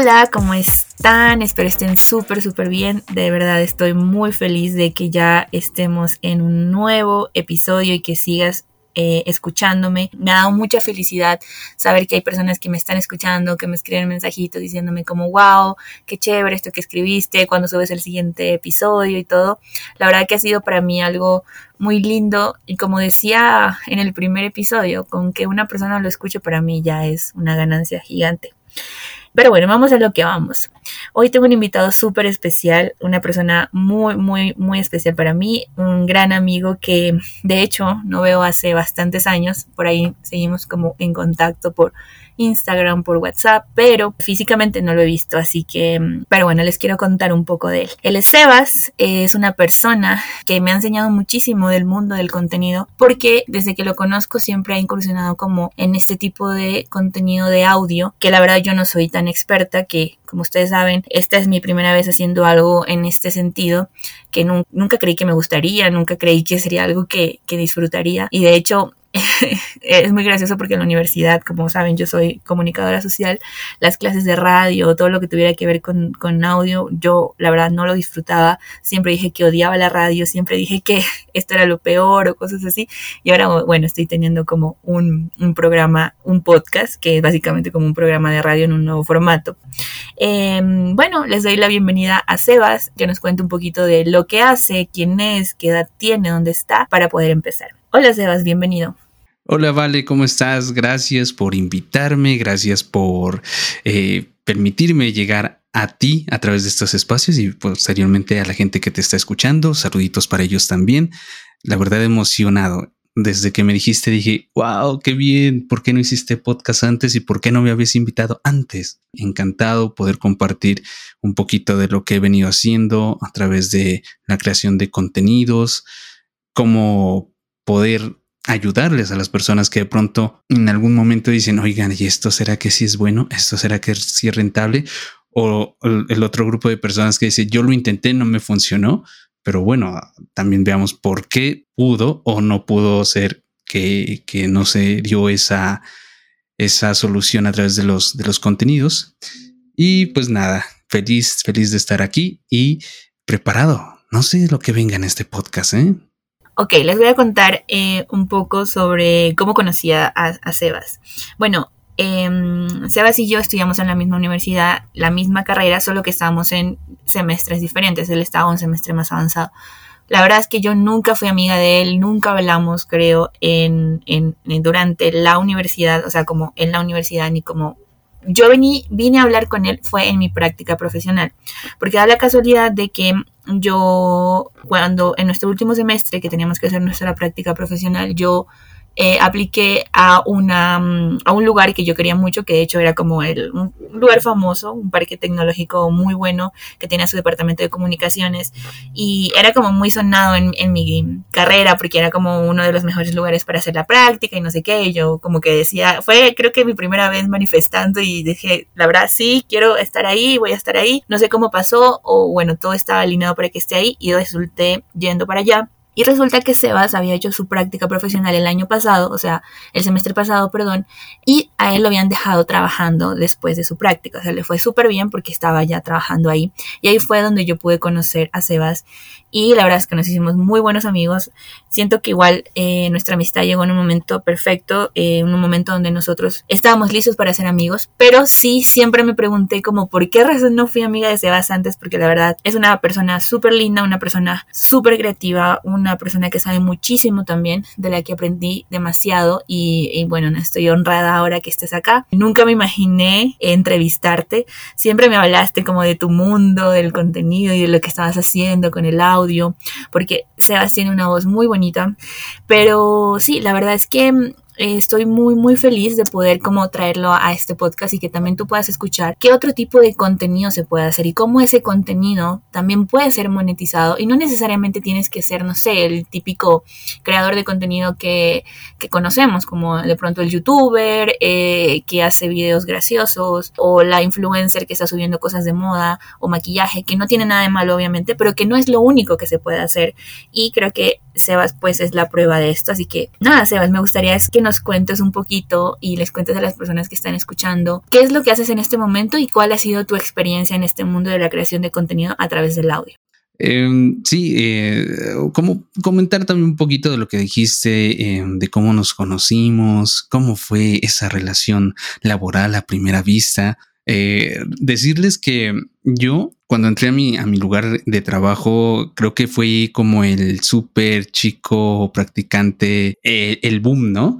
Hola, ¿cómo están? Espero estén súper, súper bien. De verdad estoy muy feliz de que ya estemos en un nuevo episodio y que sigas eh, escuchándome. Me ha dado mucha felicidad saber que hay personas que me están escuchando, que me escriben mensajitos diciéndome como, wow, qué chévere esto que escribiste, cuando subes el siguiente episodio y todo. La verdad que ha sido para mí algo muy lindo y como decía en el primer episodio, con que una persona lo escuche para mí ya es una ganancia gigante. Pero bueno, vamos a lo que vamos. Hoy tengo un invitado súper especial, una persona muy, muy, muy especial para mí, un gran amigo que de hecho no veo hace bastantes años, por ahí seguimos como en contacto por Instagram, por WhatsApp, pero físicamente no lo he visto, así que, pero bueno, les quiero contar un poco de él. Él es Sebas, es una persona que me ha enseñado muchísimo del mundo del contenido, porque desde que lo conozco siempre ha incursionado como en este tipo de contenido de audio, que la verdad yo no soy tan experta, que como ustedes saben, esta es mi primera vez haciendo algo en este sentido, que nunca creí que me gustaría, nunca creí que sería algo que, que disfrutaría, y de hecho es muy gracioso porque en la universidad, como saben, yo soy comunicadora social, las clases de radio, todo lo que tuviera que ver con, audio, yo la verdad no lo disfrutaba, siempre dije que odiaba la radio, siempre dije que esto era lo peor o cosas así, y ahora, bueno, estoy teniendo como un, programa, un podcast, que es básicamente como un programa de radio en un nuevo formato. Em, bueno, les doy la bienvenida a Sebas, que nos cuente un poquito de lo que hace, quién es, qué edad tiene, dónde está, para poder empezar. Hola Sebas, bienvenido. Hola Vale, ¿cómo estás? Gracias por invitarme, gracias por eh, permitirme llegar a ti a través de estos espacios y posteriormente a la gente que te está escuchando. Saluditos para ellos también. La verdad emocionado. Desde que me dijiste dije, wow, qué bien, ¿por qué no hiciste podcast antes y por qué no me habías invitado antes? Encantado poder compartir un poquito de lo que he venido haciendo a través de la creación de contenidos, cómo poder ayudarles a las personas que de pronto en algún momento dicen, oigan, ¿y esto será que sí es bueno? ¿Esto será que sí es rentable? O el otro grupo de personas que dice, yo lo intenté, no me funcionó, pero bueno, también veamos por qué pudo o no pudo ser que, que no se dio esa, esa solución a través de los, de los contenidos. Y pues nada, feliz, feliz de estar aquí y preparado. No sé lo que venga en este podcast, ¿eh? Ok, les voy a contar eh, un poco sobre cómo conocí a, Sebas. Bueno, em, Sebas y yo estudiamos en la misma universidad, la misma carrera, solo que estábamos en semestres diferentes. Él estaba un semestre más avanzado. La verdad es que yo nunca fui amiga de él, nunca hablamos, creo, en, en, durante la universidad, o sea, como en la universidad, ni como yo vení, vine a hablar con él fue en mi práctica profesional, porque da la casualidad de que yo, cuando en nuestro último semestre que teníamos que hacer nuestra práctica profesional, yo eh, apliqué a, una, mm, a un lugar que yo quería mucho, que de hecho era como el, un lugar famoso, un parque tecnológico muy bueno que tenía su departamento de comunicaciones y era como muy sonado en, en mi carrera porque era como uno de los mejores lugares para hacer la práctica y no sé qué. Y yo como que decía, fue creo que mi primera vez manifestando y dije, la verdad sí, quiero estar ahí, voy a estar ahí. No sé cómo pasó o bueno, todo estaba alineado para que esté ahí y resulté yendo para allá y resulta que Sebas había hecho su práctica profesional el año pasado, o sea, el semestre pasado, perdón, y a él lo habían dejado trabajando después de su práctica. O sea, le fue súper bien porque estaba ya trabajando ahí. Y ahí fue donde yo pude conocer a Sebas. Y la verdad es que nos hicimos muy buenos amigos. Siento que igual eh, nuestra amistad llegó en un momento perfecto, eh, en un momento donde nosotros estábamos listos para ser amigos. Pero sí, siempre me pregunté como por qué razón no fui amiga de Sebas antes, porque la verdad es una persona súper linda, una persona súper creativa, una persona que sabe muchísimo también, de la que aprendí demasiado y, bueno, estoy honrada ahora que estés acá. Nunca me imaginé entrevistarte, siempre me hablaste como de tu mundo, del contenido y de lo que estabas haciendo con el audio, porque Sebas tiene una voz muy bonita, pero sí, la verdad es que estoy muy, muy feliz de poder como traerlo a este podcast y que también tú puedas escuchar qué otro tipo de contenido se puede hacer y cómo ese contenido también puede ser monetizado. Y no necesariamente tienes que ser, no sé, el típico creador de contenido que, que conocemos, como de pronto el youtuber eh, que hace videos graciosos o la influencer que está subiendo cosas de moda o maquillaje, que no tiene nada de malo obviamente, pero que no es lo único que se puede hacer. Y creo que Sebas pues es la prueba de esto, así que nada, Sebas, me gustaría es que nos nos cuentes un poquito y les cuentes a las personas que están escuchando qué es lo que haces en este momento y cuál ha sido tu experiencia en este mundo de la creación de contenido a través del audio. Em, sí, eh, como comentar también un poquito de lo que dijiste, em, de cómo nos conocimos, cómo fue esa relación laboral a primera vista. Eh, decirles que yo, cuando entré a mi, a mi lugar de trabajo, creo que fue como el súper chico practicante, eh, el boom, ¿no?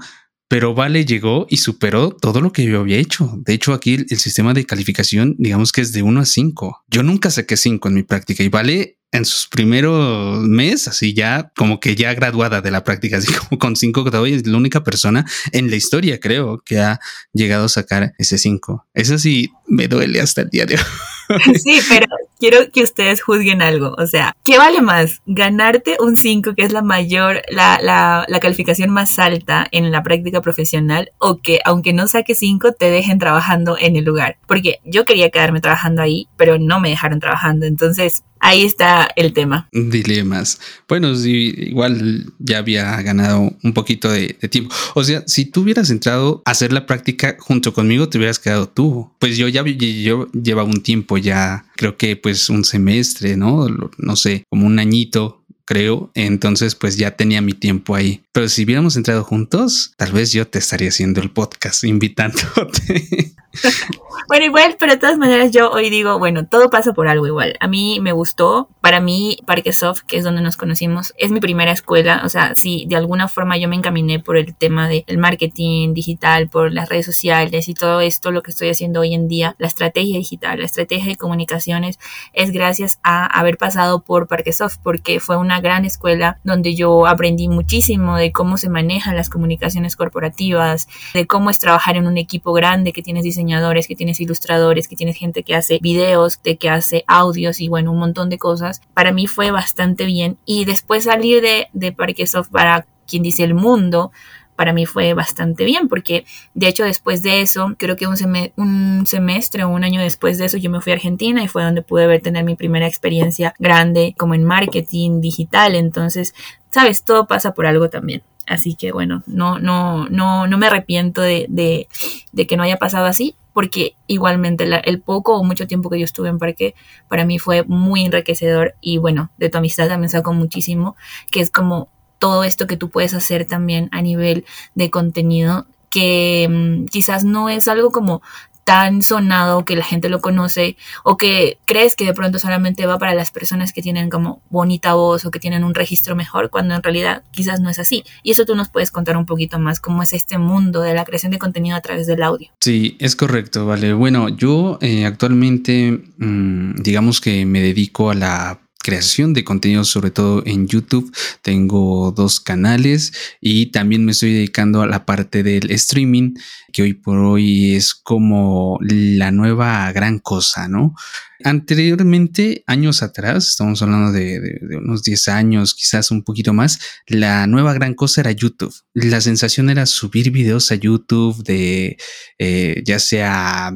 Pero Vale llegó y superó todo lo que yo había hecho. De hecho, aquí el, sistema de calificación, digamos que es de 1 a 5. Yo nunca saqué 5 en mi práctica y Vale en sus primeros meses, así ya como que ya graduada de la práctica, así como con cinco todavía es la única persona en la historia, creo, que ha llegado a sacar ese cinco. Eso sí me duele hasta el día de hoy. Sí, pero quiero que ustedes juzguen algo. O sea, ¿qué vale más? ¿Ganarte un 5, que es la mayor, la, la, calificación más alta en la práctica profesional, o que aunque no saque 5, te dejen trabajando en el lugar? Porque yo quería quedarme trabajando ahí, pero no me dejaron trabajando. Entonces, ahí está el tema. Dilemas. Bueno, sí, igual ya había ganado un poquito de, de, tiempo. O sea, si tú hubieras entrado a hacer la práctica junto conmigo, te hubieras quedado tú. Pues yo ya yo llevaba un tiempo ya, creo que pues un semestre, ¿no? No sé, como un añito creo. Entonces, pues ya tenía mi tiempo ahí. Pero si hubiéramos entrado juntos, tal vez yo te estaría haciendo el podcast invitándote. bueno, igual, pero de todas maneras yo hoy digo, bueno, todo pasa por algo igual. A mí me gustó, para mí Parquesoft, que es donde nos conocimos, es mi primera escuela, o sea, si de alguna forma yo me encaminé por el tema del marketing digital, por las redes sociales y todo esto, lo que estoy haciendo hoy en día, la estrategia digital, la estrategia de comunicaciones, es gracias a haber pasado por Parquesoft, porque fue una gran escuela donde yo aprendí muchísimo de cómo se manejan las comunicaciones corporativas, de cómo es trabajar en un equipo grande que tienes diseñadores, que tienes ilustradores, que tienes gente que hace videos, de que hace audios y bueno, un montón de cosas. Para mí fue bastante bien. Y después salir de, de Parquesoft para quien dice el mundo, para mí fue bastante bien, porque de hecho después de eso, creo que un, un, semestre o un año después de eso, yo me fui a Argentina y fue donde pude ver tener mi primera experiencia grande como en marketing digital. Entonces, sabes, todo pasa por algo también. Así que bueno, no, no, no, no me arrepiento de, de, que no haya pasado así, porque igualmente el poco o mucho tiempo que yo estuve en parque para mí fue muy enriquecedor y bueno, de tu amistad también saco muchísimo, que es como todo esto que tú puedes hacer también a nivel de contenido que mmm, quizás no es algo como tan sonado que la gente lo conoce o que crees que de pronto solamente va para las personas que tienen como bonita voz o que tienen un registro mejor, cuando en realidad quizás no es así. Y eso tú nos puedes contar un poquito más cómo es este mundo de la creación de contenido a través del audio. Sí, es correcto, vale. Bueno, yo eh, actualmente mmm, digamos que me dedico a la creación de contenido, sobre todo en YouTube. Tengo dos canales y también me estoy dedicando a la parte del streaming, que hoy por hoy es como la nueva gran cosa, ¿no? Anteriormente, años atrás, estamos hablando de, unos 10 años, quizás un poquito más, la nueva gran cosa era YouTube. La sensación era subir videos a YouTube de eh, ya sea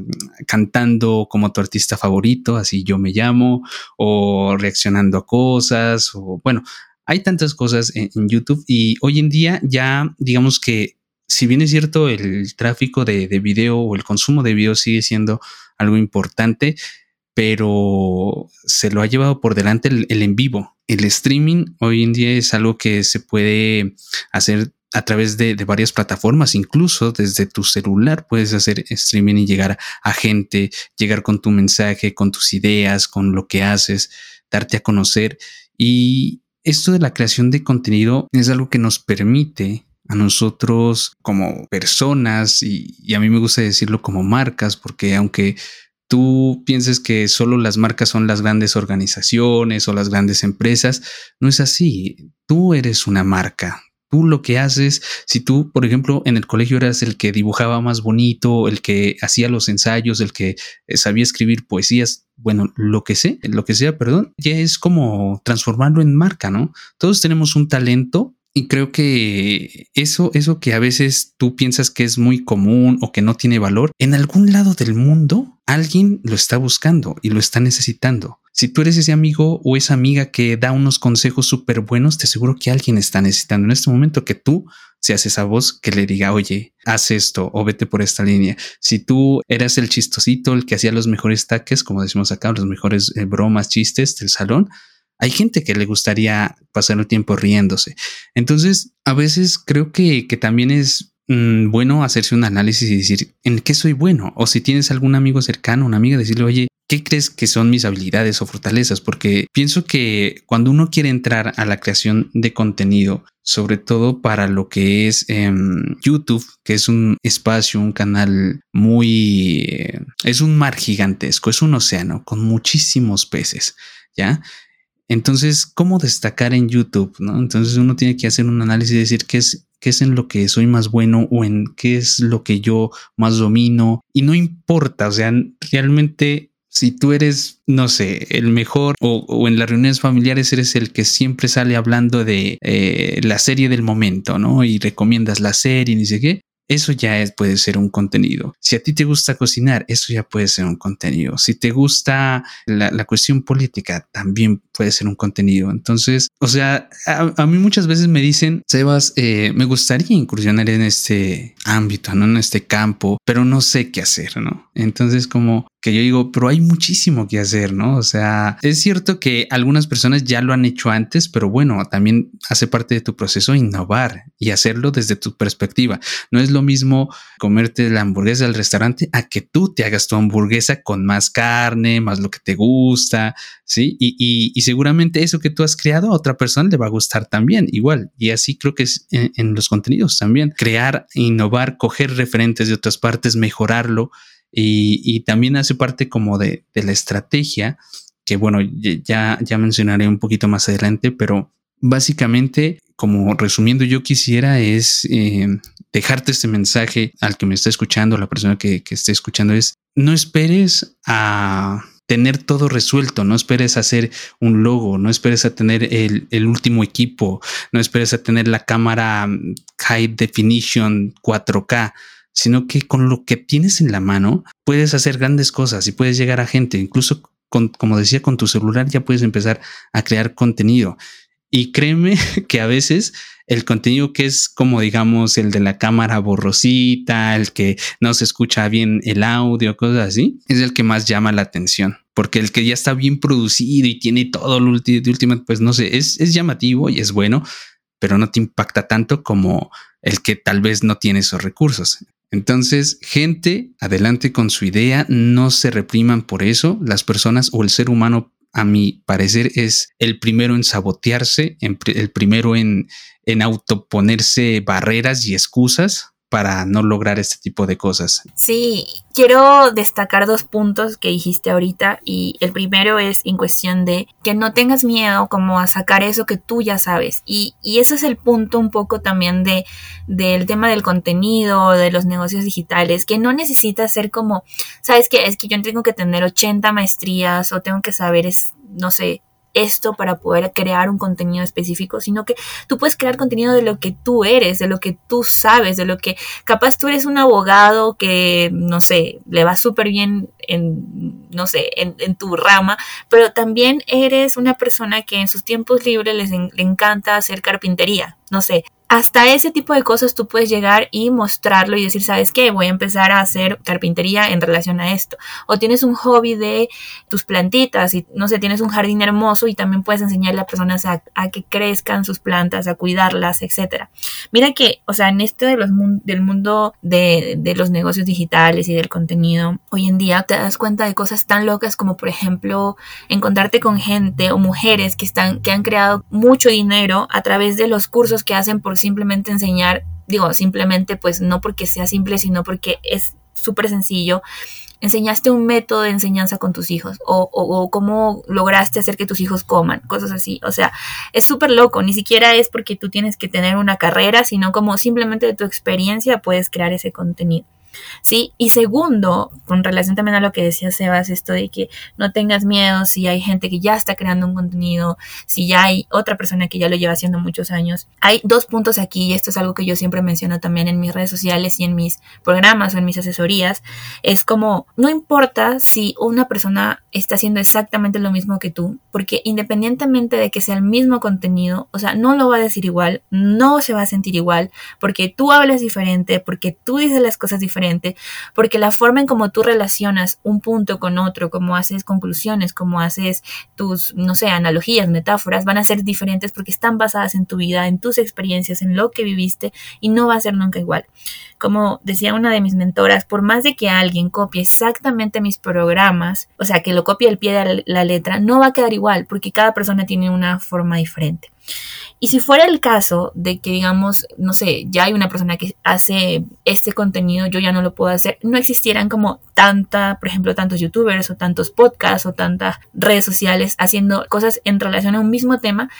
cantando como tu artista favorito, así yo me llamo, o reaccionando a cosas, o bueno, hay tantas cosas en, en YouTube y hoy en día ya digamos que si bien es cierto el tráfico de, de video o el consumo de video sigue siendo algo importante, pero se lo ha llevado por delante el, en vivo. El streaming hoy en día es algo que se puede hacer a través de, varias plataformas, incluso desde tu celular puedes hacer streaming y llegar a gente, llegar con tu mensaje, con tus ideas, con lo que haces, darte a conocer. Y esto de la creación de contenido es algo que nos permite a nosotros como personas y a mí me gusta decirlo como marcas, porque aunque tú pienses que solo las marcas son las grandes organizaciones o las grandes empresas, no es así. Tú eres una marca. Tú lo que haces, si tú, por ejemplo, en el colegio eras el que dibujaba más bonito, el que hacía los ensayos, el que eh, sabía escribir poesías, bueno, lo que sé, lo que sea, perdón, ya es como transformarlo en marca, ¿no? Todos tenemos un talento y creo que eso, eso que a veces tú piensas que es muy común o que no tiene valor, en algún lado del mundo alguien lo está buscando y lo está necesitando. Si tú eres ese amigo o esa amiga que da unos consejos súper buenos, te aseguro que alguien está necesitando en este momento que tú seas esa voz que le diga, oye, haz esto o vete por esta línea. Si tú eras el chistosito, el que hacía los mejores taques, como decimos acá, los mejores eh, bromas, chistes del salón, hay gente que le gustaría pasar el tiempo riéndose. Entonces, a veces creo que, que también es Mm, bueno hacerse un análisis y decir en qué soy bueno. O si tienes algún amigo cercano, una amiga, decirle, oye, ¿qué crees que son mis habilidades o fortalezas? Porque pienso que cuando uno quiere entrar a la creación de contenido, sobre todo para lo que es em, YouTube, que es un espacio, un canal muy... Eh, es un mar gigantesco, es un océano con muchísimos peces, ¿ya? Entonces, ¿cómo destacar en YouTube? ¿no? Entonces uno tiene que hacer un análisis y decir qué es qué es en lo que soy más bueno o en qué es lo que yo más domino. Y no importa, o sea, realmente si tú eres, no sé, el mejor o, en las reuniones familiares eres el que siempre sale hablando de eh, la serie del momento, ¿no? Y recomiendas la serie ni sé qué, eso ya es, puede ser un contenido. Si a ti te gusta cocinar, eso ya puede ser un contenido. Si te gusta la, cuestión política, también puede ser un contenido. Entonces, o sea, a, mí muchas veces me dicen, Sebas, eh, me gustaría incursionar en este ámbito, ¿no? En este campo, pero no sé qué hacer, ¿no? Entonces, como que yo digo, pero hay muchísimo que hacer, ¿no? O sea, es cierto que algunas personas ya lo han hecho antes, pero bueno, también hace parte de tu proceso innovar y hacerlo desde tu perspectiva. No es lo mismo comerte la hamburguesa del restaurante a que tú te hagas tu hamburguesa con más carne, más lo que te gusta, ¿sí? Y, seguramente eso que tú has creado a otra persona le va a gustar también, igual. Y así creo que es en los contenidos también. Crear, innovar, coger referentes de otras partes, mejorarlo y, también hace parte como de, la estrategia que bueno, ya, ya mencionaré un poquito más adelante, pero básicamente, como resumiendo, yo quisiera es eh, dejarte este mensaje al que me está escuchando, la persona que, que esté escuchando, es no esperes a tener todo resuelto, no esperes a hacer un logo, no esperes a tener el, el, último equipo, no esperes a tener la cámara mm, high definition 4K sino que con lo que tienes en la mano puedes hacer grandes cosas y puedes llegar a gente, incluso con, como decía, con tu celular ya puedes empezar a crear contenido. Y créeme que a veces el contenido que es como digamos el de la cámara borrosita, el que no se escucha bien el audio, cosas así, es el que más llama la atención. Porque el que ya está bien producido y tiene todo lo de última, pues no sé, es, es llamativo y es bueno, pero no te impacta tanto como el que tal vez no tiene esos recursos. Entonces, gente, adelante con su idea, no se repriman por eso. Las personas o el ser humano, a mi parecer, es el primero en sabotearse, el primero en, en autoponerse barreras y excusas para no lograr este tipo de cosas. Sí, quiero destacar dos puntos que dijiste ahorita y el primero es en cuestión de que no tengas miedo como a sacar eso que tú ya sabes y, y ese es el punto un poco también de del tema del contenido, de los negocios digitales, que no necesitas ser como, sabes que es que yo tengo que tener 80 maestrías o tengo que saber es, no sé, esto para poder crear un contenido específico, sino que tú puedes crear contenido de lo que tú eres, de lo que tú sabes, de lo que capaz tú eres un abogado que, no sé, le va súper bien en, no sé, en, tu rama, pero también eres una persona que en sus tiempos libres les le encanta hacer carpintería, no sé, hasta ese tipo de cosas tú puedes llegar y mostrarlo y decir, ¿sabes qué? Voy a empezar a hacer carpintería en relación a esto. O tienes un hobby de tus plantitas y, no sé, tienes un jardín hermoso y también puedes enseñarle a personas a, que crezcan sus plantas, a cuidarlas, etc. Mira que, o sea, en este de los, del mundo de, de los negocios digitales y del contenido, hoy en día te das cuenta de cosas tan locas como, por ejemplo, encontrarte con gente o mujeres que, están, que han creado mucho dinero a través de los cursos que hacen por simplemente enseñar, digo, simplemente pues no porque sea simple, sino porque es súper sencillo. Enseñaste un método de enseñanza con tus hijos o, o, cómo lograste hacer que tus hijos coman, cosas así. O sea, es súper loco, ni siquiera es porque tú tienes que tener una carrera, sino como simplemente de tu experiencia puedes crear ese contenido. Sí, y segundo, con relación también a lo que decía Sebas, esto de que no tengas miedo si hay gente que ya está creando un contenido, si ya hay otra persona que ya lo lleva haciendo muchos años. Hay dos puntos aquí, y esto es algo que yo siempre menciono también en mis redes sociales y en mis programas o en mis asesorías, es como, no importa si una persona está haciendo exactamente lo mismo que tú, porque independientemente de que sea el mismo contenido, o sea, no lo va a decir igual, no se va a sentir igual, porque tú hablas diferente, porque tú dices las cosas porque la forma en cómo tú relacionas un punto con otro, cómo haces conclusiones, cómo haces tus, no sé, analogías, metáforas, van a ser diferentes porque están basadas en tu vida, en tus experiencias, en lo que viviste y no va a ser nunca igual. Como decía una de mis mentoras, por más de que alguien copie exactamente mis programas, o sea, que lo copie al pie de la letra, no va a quedar igual porque cada persona tiene una forma diferente. Y si fuera el caso de que, digamos, no sé, ya hay una persona que hace este contenido, yo ya no lo puedo hacer, no existieran como tanta, por ejemplo, tantos youtubers o tantos podcasts o tantas redes sociales haciendo cosas en relación a un mismo tema,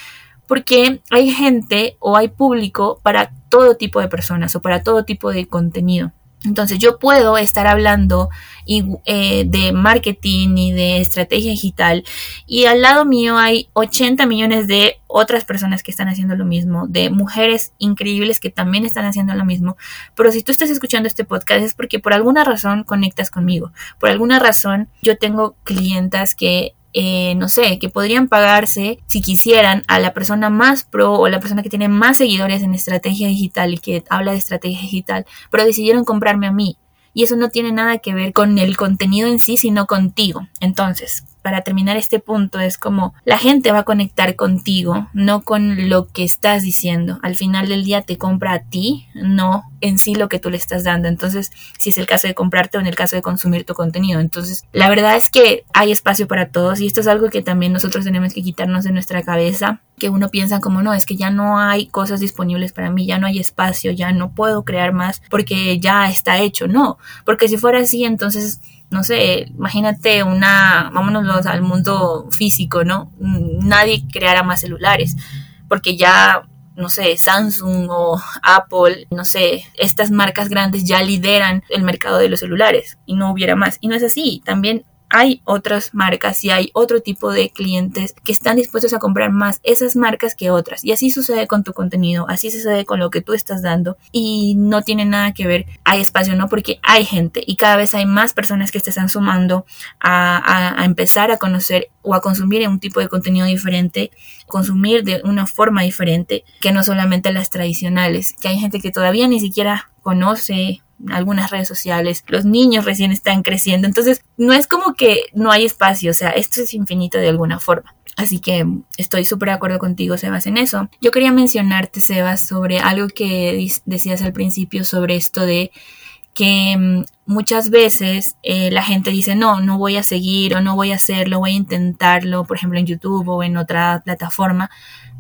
porque hay gente o hay público para todo tipo de personas o para todo tipo de contenido. Entonces yo puedo estar hablando eh, de marketing y de estrategia digital y al lado mío hay 80 millones de otras personas que están haciendo lo mismo, de mujeres increíbles que también están haciendo lo mismo. Pero si tú estás escuchando este podcast es porque por alguna razón conectas conmigo, por alguna razón yo tengo clientas que eh, no sé, que podrían pagarse si quisieran a la persona más pro o la persona que tiene más seguidores en estrategia digital y que habla de estrategia digital, pero decidieron comprarme a mí. Y eso no tiene nada que ver con el contenido en sí, sino contigo. Entonces, para terminar este punto es como la gente va a conectar contigo, no con lo que estás diciendo. Al final del día te compra a ti, no en sí lo que tú le estás dando. Entonces, si es el caso de comprarte o en el caso de consumir tu contenido. Entonces, la verdad es que hay espacio para todos y esto es algo que también nosotros tenemos que quitarnos de nuestra cabeza, que uno piensa como no, es que ya no hay cosas disponibles para mí, ya no hay espacio, ya no puedo crear más porque ya está hecho. No, porque si fuera así, entonces no sé, imagínate una, vámonos al mundo físico, ¿no? Nadie creara más celulares, porque ya, no sé, Samsung o Apple, no sé, estas marcas grandes ya lideran el mercado de los celulares y no hubiera más. Y no es así, también hay otras marcas y hay otro tipo de clientes que están dispuestos a comprar más esas marcas que otras. Y así sucede con tu contenido, así sucede con lo que tú estás dando y no tiene nada que ver, hay espacio, ¿no? Porque hay gente y cada vez hay más personas que te están sumando a, a empezar a conocer o a consumir un tipo de contenido diferente, consumir de una forma diferente que no solamente las tradicionales, que hay gente que todavía ni siquiera conoce algunas redes sociales, los niños recién están creciendo, entonces no es como que no hay espacio, o sea, esto es infinito de alguna forma. Así que estoy súper de acuerdo contigo, Sebas, en eso. Yo quería mencionarte, Sebas, sobre algo que decías al principio sobre esto de que mm, muchas veces eh, la gente dice, no, no voy a seguir o no voy a hacerlo, voy a intentarlo, por ejemplo, en YouTube o en otra plataforma,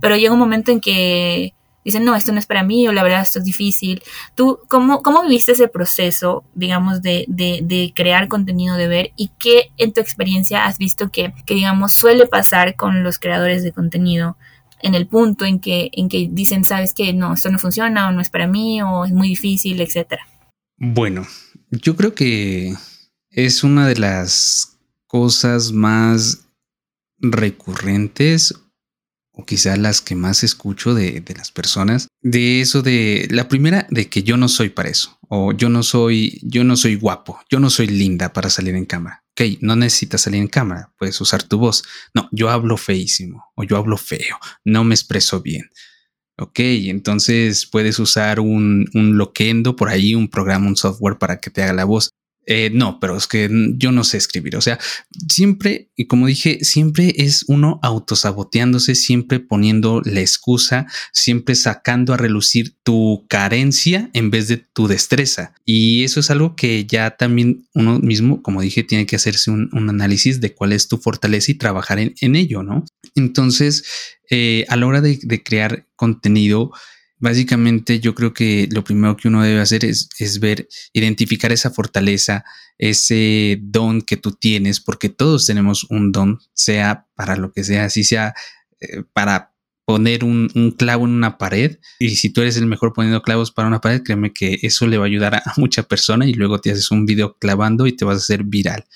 pero llega un momento en que dicen, no, esto no es para mí o la verdad esto es difícil. ¿Tú cómo, cómo viviste ese proceso, digamos, de, de, crear contenido, de ver y qué en tu experiencia has visto que, que, digamos, suele pasar con los creadores de contenido? en el punto en que, en que dicen, sabes que no, esto no funciona o no es para mí o es muy difícil, etcétera. Bueno, yo creo que es una de las cosas más recurrentes o quizá las que más escucho de, de, las personas, de eso de la primera, de que yo no soy para eso, o yo no soy, yo no soy guapo, yo no soy linda para salir en cámara. Ok, no necesitas salir en cámara, puedes usar tu voz. No, yo hablo feísimo, o yo hablo feo, no me expreso bien. Ok, entonces puedes usar un, un loquendo por ahí, un programa, un software para que te haga la voz. Eh, no, pero es que yo no sé escribir. O sea, siempre, y como dije, siempre es uno autosaboteándose, siempre poniendo la excusa, siempre sacando a relucir tu carencia en vez de tu destreza. Y eso es algo que ya también uno mismo, como dije, tiene que hacerse un, análisis de cuál es tu fortaleza y trabajar en, ello, ¿no? Entonces, eh, a la hora de crear contenido, Básicamente yo creo que lo primero que uno debe hacer es, ver, identificar esa fortaleza, ese don que tú tienes, porque todos tenemos un don, sea para lo que sea, si sea eh, para poner un, clavo en una pared y si tú eres el mejor poniendo clavos para una pared, créeme que eso le va a ayudar a, mucha persona y luego te haces un video clavando y te vas a hacer viral.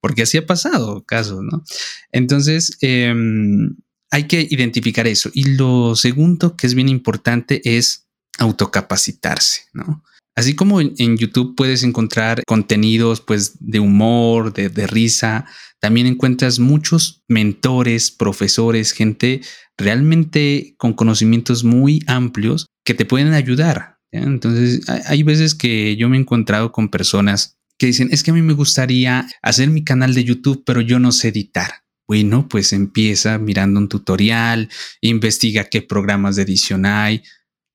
Porque así ha pasado casos, ¿no? Entonces, em, hay que identificar eso. Y lo segundo que es bien importante es autocapacitarse, ¿no? Así como en, YouTube puedes encontrar contenidos pues de humor, de, de risa, también encuentras muchos mentores, profesores, gente realmente con conocimientos muy amplios que te pueden ayudar. Entonces, hay veces que yo me he encontrado con personas que dicen, es que a mí me gustaría hacer mi canal de YouTube, pero yo no sé editar. Bueno, pues empieza mirando un tutorial, investiga qué programas de edición hay,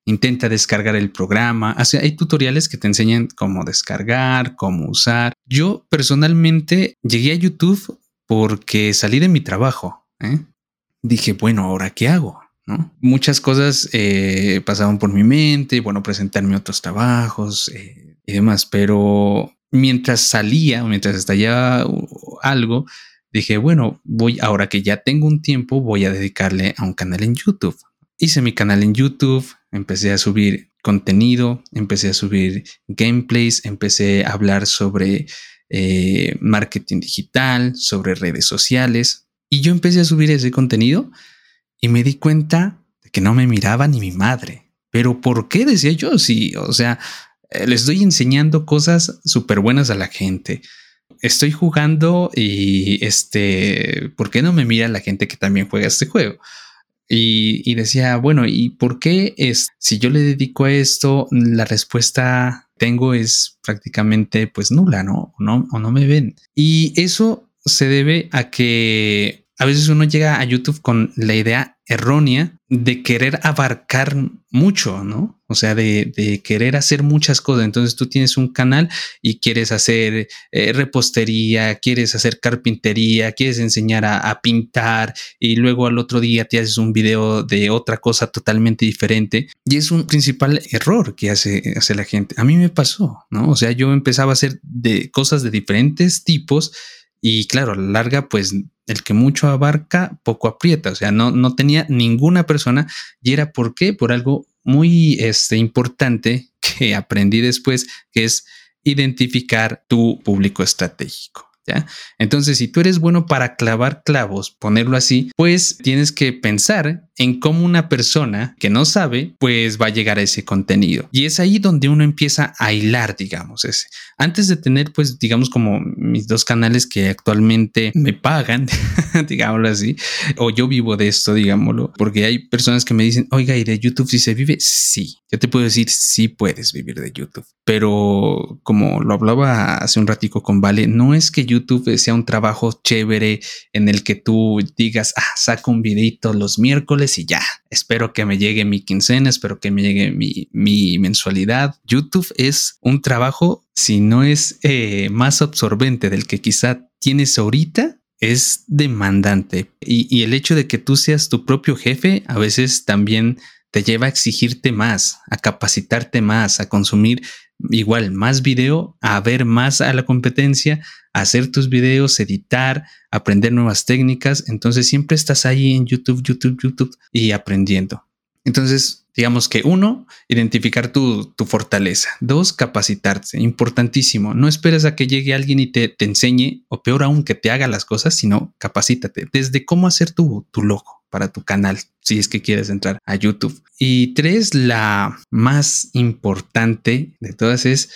intenta descargar el programa. hay tutoriales que te enseñan cómo descargar, cómo usar. Yo personalmente llegué a YouTube porque salí de mi trabajo. ¿eh? Dije, bueno, ahora qué hago. Muchas cosas eh, pasaban por mi mente, bueno, presentarme otros trabajos eh, y demás, pero mientras salía, mientras estallaba algo, dije, bueno, voy, ahora que ya tengo un tiempo, voy a dedicarle a un canal en YouTube. Hice mi canal en YouTube, empecé a subir contenido, empecé a subir gameplays, empecé a hablar sobre eh, marketing digital, sobre redes sociales. Y yo empecé a subir ese contenido y me di cuenta de que no me miraba ni mi madre. Pero ¿por qué decía yo? Sí, o sea, eh, les estoy enseñando cosas súper buenas a la gente. Estoy jugando y este, ¿por qué no me mira la gente que también juega este juego? Y, decía, bueno, ¿y por qué es, si yo le dedico a esto, la respuesta tengo es prácticamente pues nula, ¿no? ¿no? O no me ven. Y eso se debe a que a veces uno llega a YouTube con la idea errónea de querer abarcar mucho, ¿no? O sea, de, querer hacer muchas cosas. Entonces tú tienes un canal y quieres hacer eh, repostería, quieres hacer carpintería, quieres enseñar a, pintar y luego al otro día te haces un video de otra cosa totalmente diferente. Y es un principal error que hace, hace la gente. A mí me pasó, ¿no? O sea, yo empezaba a hacer de cosas de diferentes tipos y claro, a la larga, pues el que mucho abarca, poco aprieta. O sea, no, no tenía ninguna persona y era por qué, por algo muy este, importante que aprendí después, que es identificar tu público estratégico. Entonces, si tú eres bueno para clavar clavos, ponerlo así, pues tienes que pensar en cómo una persona que no sabe, pues va a llegar a ese contenido. Y es ahí donde uno empieza a hilar, digamos, ese. Antes de tener, pues, digamos, como mis dos canales que actualmente me pagan, digámoslo así, o yo vivo de esto, digámoslo, porque hay personas que me dicen, oiga, ¿y de YouTube si se vive? Sí, yo te puedo decir, sí puedes vivir de YouTube. Pero como lo hablaba hace un ratico con Vale, no es que YouTube sea un trabajo chévere en el que tú digas, ah, saco un videito los miércoles y ya, espero que me llegue mi quincena, espero que me llegue mi, mi mensualidad. YouTube es un trabajo, si no es eh, más absorbente del que quizá tienes ahorita, es demandante. Y, y el hecho de que tú seas tu propio jefe a veces también te lleva a exigirte más, a capacitarte más, a consumir igual más video, a ver más a la competencia, hacer tus videos, editar, aprender nuevas técnicas. Entonces siempre estás ahí en YouTube, YouTube, YouTube y aprendiendo. Entonces, digamos que uno, identificar tu, tu fortaleza. Dos, capacitarse. Importantísimo. No esperes a que llegue alguien y te, te, enseñe, o peor aún, que te haga las cosas, sino capacítate. Desde cómo hacer tu, tu logo para tu canal, si es que quieres entrar a YouTube. Y tres, la más importante de todas es,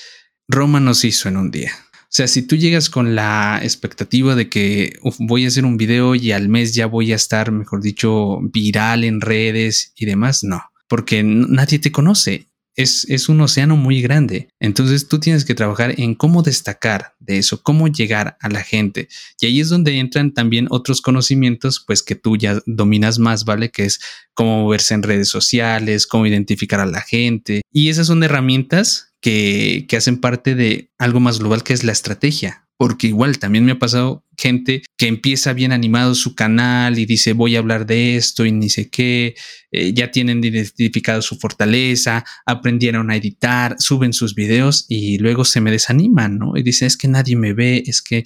Roma nos hizo en un día. O sea, si tú llegas con la expectativa de que voy a hacer un video y al mes ya voy a estar, mejor dicho, viral en redes y demás, no, porque nadie te conoce es, un océano muy grande. Entonces tú tienes que trabajar en cómo destacar de eso, cómo llegar a la gente. Y ahí es donde entran también otros conocimientos, pues que tú ya dominas más, ¿vale? Que es cómo moverse en redes sociales, cómo identificar a la gente. Y esas son herramientas que, que hacen parte de algo más global que es la estrategia porque igual también me ha pasado gente que empieza bien animado su canal y dice voy a hablar de esto y ni sé qué, eh, ya tienen identificado su fortaleza, aprendieron a editar, suben sus videos y luego se me desaniman, ¿no? Y dicen es que nadie me ve, es que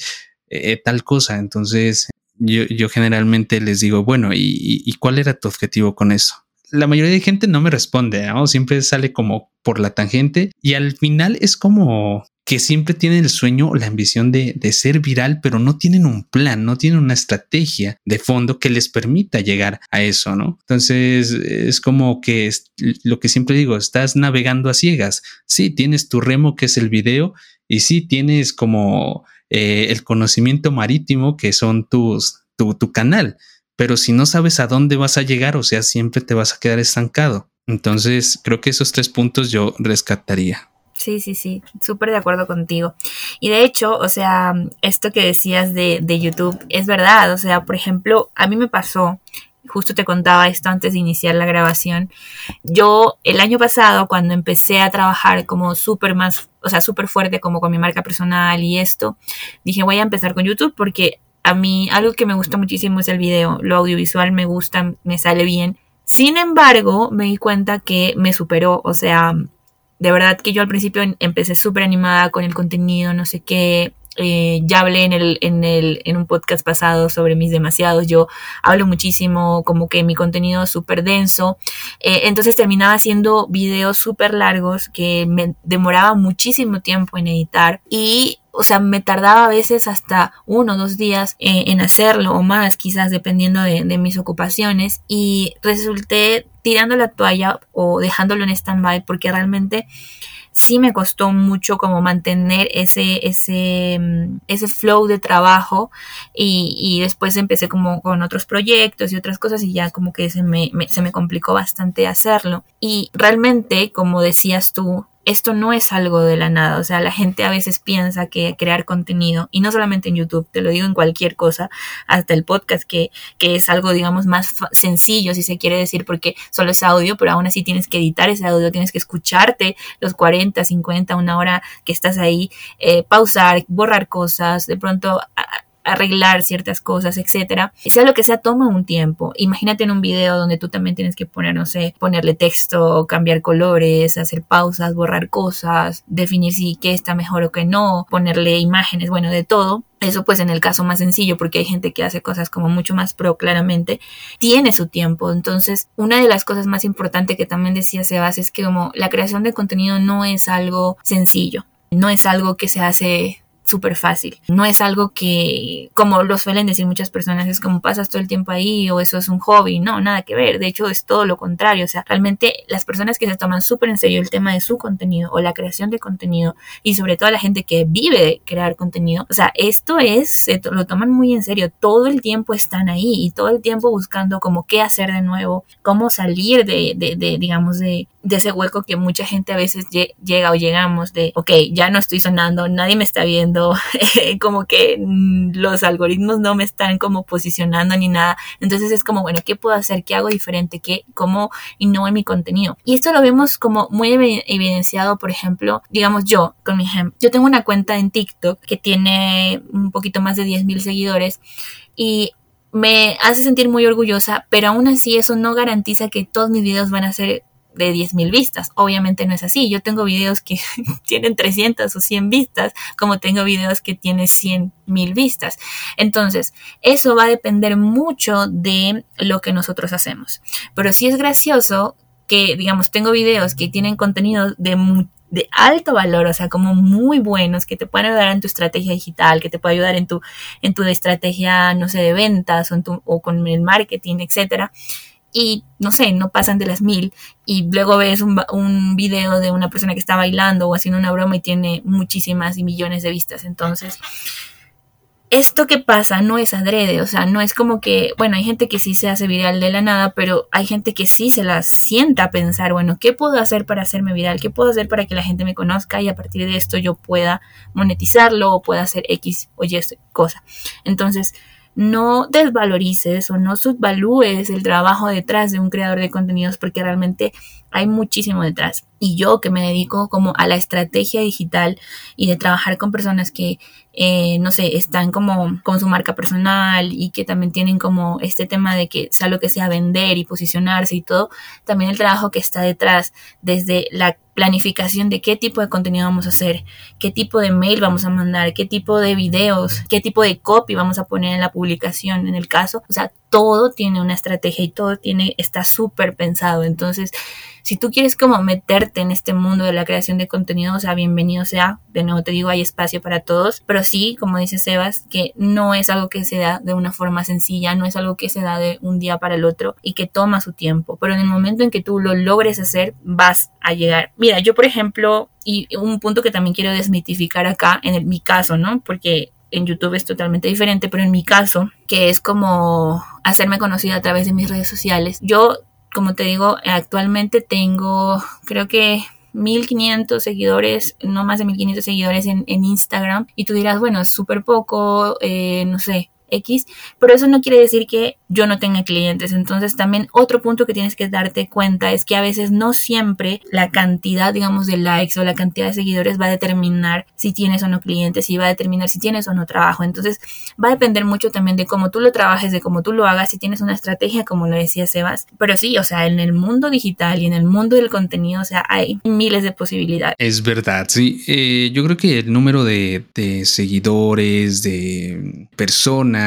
eh, tal cosa. Entonces yo, yo, generalmente les digo, bueno, ¿y, ¿y cuál era tu objetivo con eso? la mayoría de gente no me responde, ¿no? Siempre sale como por la tangente y al final es como que siempre tienen el sueño o la ambición de, de, ser viral, pero no tienen un plan, no tienen una estrategia de fondo que les permita llegar a eso, ¿no? Entonces es como que lo que siempre digo, estás navegando a ciegas. Sí, tienes tu remo que es el video y sí tienes como eh, el conocimiento marítimo que son tus, tu, tu canal, pero si no sabes a dónde vas a llegar, o sea, siempre te vas a quedar estancado. Entonces creo que esos tres puntos yo rescataría. Sí, sí, sí, súper de acuerdo contigo. Y de hecho, o sea, esto que decías de, de, YouTube es verdad. O sea, por ejemplo, a mí me pasó, justo te contaba esto antes de iniciar la grabación. Yo el año pasado, cuando empecé a trabajar como súper más, o sea, súper fuerte como con mi marca personal y esto, dije voy a empezar con YouTube porque a mí algo que me gusta muchísimo es el video, lo audiovisual me gusta, me sale bien. Sin embargo, me di cuenta que me superó, o sea, de verdad que yo al principio empecé súper animada con el contenido, no sé qué. Eh, ya hablé en, el, en, el, en un podcast pasado sobre mis demasiados. Yo hablo muchísimo, como que mi contenido es súper denso. Eh, entonces terminaba haciendo videos súper largos que me demoraba muchísimo tiempo en editar. Y o sea, me tardaba a veces hasta uno o dos días eh, en hacerlo o más, quizás dependiendo de, de, mis ocupaciones. Y resulté tirando la toalla o dejándolo en stand-by porque realmente sí me costó mucho como mantener ese, ese, ese flow de trabajo y, y, después empecé como con otros proyectos y otras cosas y ya como que se me, me, se me complicó bastante hacerlo. Y realmente, como decías tú, esto no es algo de la nada, o sea, la gente a veces piensa que crear contenido, y no solamente en YouTube, te lo digo en cualquier cosa, hasta el podcast, que, que es algo, digamos, más sencillo, si se quiere decir, porque solo es audio, pero aún así tienes que editar ese audio, tienes que escucharte los 40, 50, una hora que estás ahí, eh, pausar, borrar cosas, de pronto arreglar ciertas cosas, etcétera. Sea lo que sea, toma un tiempo. Imagínate en un video donde tú también tienes que poner, no sé, ponerle texto, cambiar colores, hacer pausas, borrar cosas, definir si qué está mejor o qué no, ponerle imágenes, bueno, de todo. Eso pues en el caso más sencillo, porque hay gente que hace cosas como mucho más pro claramente, tiene su tiempo. Entonces, una de las cosas más importantes que también decía Sebas es que como la creación de contenido no es algo sencillo, no es algo que se hace súper fácil. No es algo que, como lo suelen decir muchas personas, es como pasas todo el tiempo ahí o eso es un hobby. No, nada que ver. De hecho, es todo lo contrario. O sea, realmente las personas que se toman súper en serio el tema de su contenido o la creación de contenido y sobre todo la gente que vive de crear contenido, o sea, esto es, se lo toman muy en serio. Todo el tiempo están ahí y todo el tiempo buscando como qué hacer de nuevo, cómo salir de, de, de digamos, de, de ese hueco que mucha gente a veces llega o llegamos de, ok, ya no estoy sonando, nadie me está viendo, como que mm, los algoritmos no me están como posicionando ni nada. Entonces es como, bueno, ¿qué puedo hacer? ¿Qué hago diferente? ¿Qué, cómo innovo en mi contenido? Y esto lo vemos como muy evidenciado, por ejemplo, digamos yo, con mi ejemplo. Yo tengo una cuenta en TikTok que tiene un poquito más de 10 mil seguidores y me hace sentir muy orgullosa, pero aún así eso no garantiza que todos mis videos van a ser de 10.000 vistas. Obviamente no es así. Yo tengo videos que tienen 300 o 100 vistas, como tengo videos que tienen 100.000 vistas. Entonces, eso va a depender mucho de lo que nosotros hacemos. Pero sí es gracioso que, digamos, tengo videos que tienen contenido de de alto valor, o sea, como muy buenos, que te pueden ayudar en tu estrategia digital, que te pueden ayudar en tu, en tu estrategia, no sé, de ventas o, en tu, o con el marketing, etcétera y no sé, no pasan de las mil y luego ves un, un, video de una persona que está bailando o haciendo una broma y tiene muchísimas y millones de vistas. Entonces, esto que pasa no es adrede, o sea, no es como que, bueno, hay gente que sí se hace viral de la nada, pero hay gente que sí se la sienta a pensar, bueno, ¿qué puedo hacer para hacerme viral? ¿Qué puedo hacer para que la gente me conozca y a partir de esto yo pueda monetizarlo o pueda hacer X o Y cosa? Entonces, no desvalorices o no subvalúes el trabajo detrás de un creador de contenidos porque realmente hay muchísimo detrás. Y yo que me dedico como a la estrategia digital y de trabajar con personas que, eh, no sé, están como con su marca personal y que también tienen como este tema de que sea lo que sea vender y posicionarse y todo, también el trabajo que está detrás, desde la planificación de qué tipo de contenido vamos a hacer, qué tipo de mail vamos a mandar, qué tipo de videos, qué tipo de copy vamos a poner en la publicación en el caso, o sea, todo tiene una estrategia y todo tiene está súper pensado. Entonces, si tú quieres como meterte en este mundo de la creación de contenido, o sea, bienvenido sea. De nuevo te digo, hay espacio para todos, pero sí, como dice Sebas, que no es algo que se da de una forma sencilla, no es algo que se da de un día para el otro y que toma su tiempo. Pero en el momento en que tú lo logres hacer, vas a llegar. Mira, yo por ejemplo, y un punto que también quiero desmitificar acá, en mi caso, ¿no? Porque en YouTube es totalmente diferente, pero en mi caso, que es como hacerme conocida a través de mis redes sociales, yo como te digo, actualmente tengo, creo que 1500 seguidores, no más de 1500 seguidores en, en Instagram. Y tú dirás, bueno, es súper poco, eh, no sé, X, pero eso no quiere decir que yo no tenga clientes. Entonces también otro punto que tienes que darte cuenta es que a veces no siempre la cantidad, digamos, de likes o la cantidad de seguidores va a determinar si tienes o no clientes, y va a determinar si tienes o no trabajo. Entonces va a depender mucho también de cómo tú lo trabajes, de cómo tú lo hagas, si tienes una estrategia, como lo decía Sebas. Pero sí, o sea, en el mundo digital y en el mundo del contenido, o sea, hay miles de posibilidades. Es verdad, sí. Eh, yo creo que el número de, de seguidores, de personas,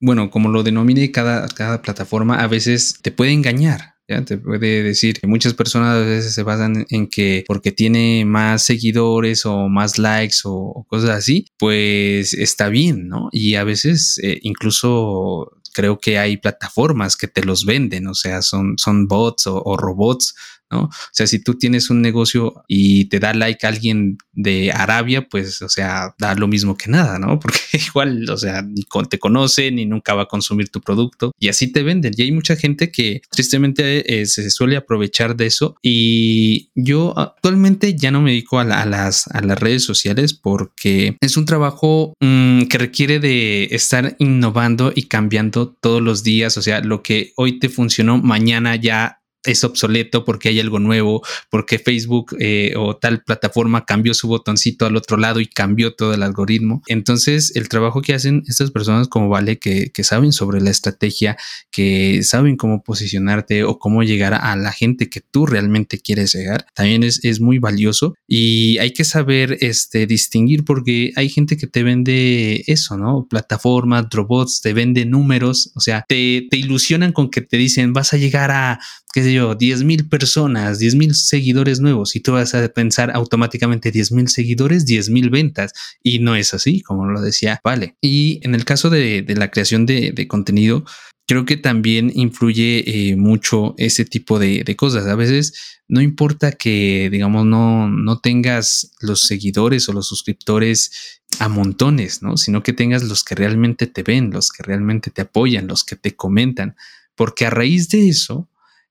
bueno, como lo denomine cada, cada plataforma, a veces te puede engañar. ¿ya? Te puede decir muchas personas a veces se basan en que porque tiene más seguidores o más likes o, cosas así, pues está bien, ¿no? Y a veces eh, incluso creo que hay plataformas que te los venden, o sea, son, son bots o robots ¿no? O sea, si tú tienes un negocio y te da like a alguien de Arabia, pues, o sea, da lo mismo que nada, ¿no? Porque igual, o sea, ni te conoce ni nunca va a consumir tu producto y así te venden. Y hay mucha gente que tristemente eh, se suele aprovechar de eso y yo actualmente ya no me dedico a, las, a las redes sociales porque es un trabajo mm, que requiere de estar innovando y cambiando todos los días. O sea, lo que hoy te funcionó, mañana ya es obsoleto porque hay algo nuevo, porque Facebook eh, o tal plataforma cambió su botoncito al otro lado y cambió todo el algoritmo. Entonces, el trabajo que hacen estas personas como Vale, que, saben sobre la estrategia, que saben cómo posicionarte o cómo llegar a la gente que tú realmente quieres llegar, también es, es muy valioso y hay que saber este, distinguir porque hay gente que te vende eso, ¿no? Plataformas, robots, te vende números, o sea, te, te ilusionan con que te dicen vas a llegar a qué sé yo, 10 mil personas, 10 mil seguidores nuevos y tú vas a pensar automáticamente 10 mil seguidores, 10 mil ventas y no es así, como lo decía, vale. Y en el caso de, la creación de, contenido, creo que también influye eh, mucho ese tipo de, cosas. A veces no importa que, digamos, no, no tengas los seguidores o los suscriptores a montones, ¿no? Sino que tengas los que realmente te ven, los que realmente te apoyan, los que te comentan, porque a raíz de eso,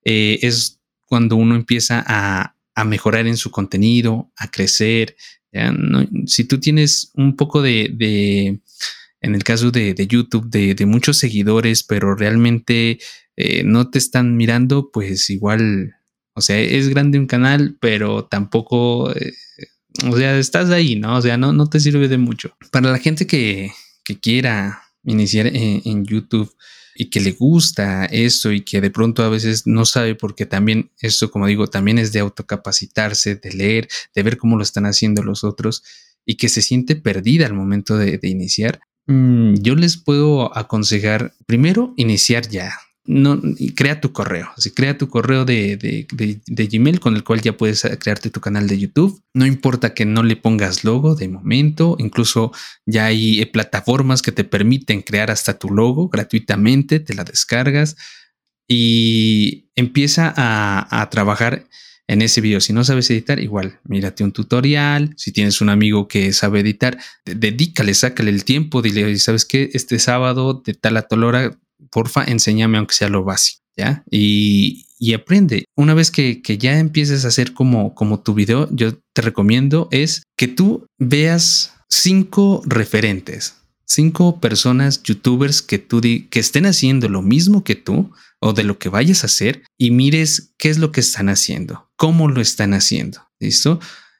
eh, es cuando uno empieza a, mejorar en su contenido, a crecer. si tú tienes un poco de, en el caso de, YouTube, de, muchos seguidores, pero realmente eh, no te están mirando, pues igual, o sea, es grande un canal, pero tampoco, eh, o sea, estás ahí, ¿no? O sea, no, no te sirve de mucho. Para la gente que, quiera iniciar en YouTube, y que le gusta esto y que de pronto a veces no sabe porque también esto, como digo, también es de autocapacitarse, de leer, de ver cómo lo están haciendo los otros y que se siente perdida al momento de, iniciar. Mm, yo les puedo aconsejar primero iniciar ya, no, crea tu correo. Si crea tu correo de, Gmail con el cual ya puedes crearte tu canal de YouTube. No importa que no le pongas logo de momento. Incluso ya hay eh, plataformas que te permiten crear hasta tu logo gratuitamente. Te la descargas y empieza a, a trabajar en ese video. Si no sabes editar, igual, mírate un tutorial. Si tienes un amigo que sabe editar, dedícale, sácale el tiempo. Dile, ¿sabes qué? Este sábado de tal a tal hora porfa, enséñame aunque sea lo básico, ¿ya? Y, aprende. Una vez que, ya empieces a hacer como, como tu video, yo te recomiendo es que tú veas cinco referentes, cinco personas, youtubers que tú que estén haciendo lo mismo que tú o de lo que vayas a hacer y mires qué es lo que están haciendo, cómo lo están haciendo. ¿Listo?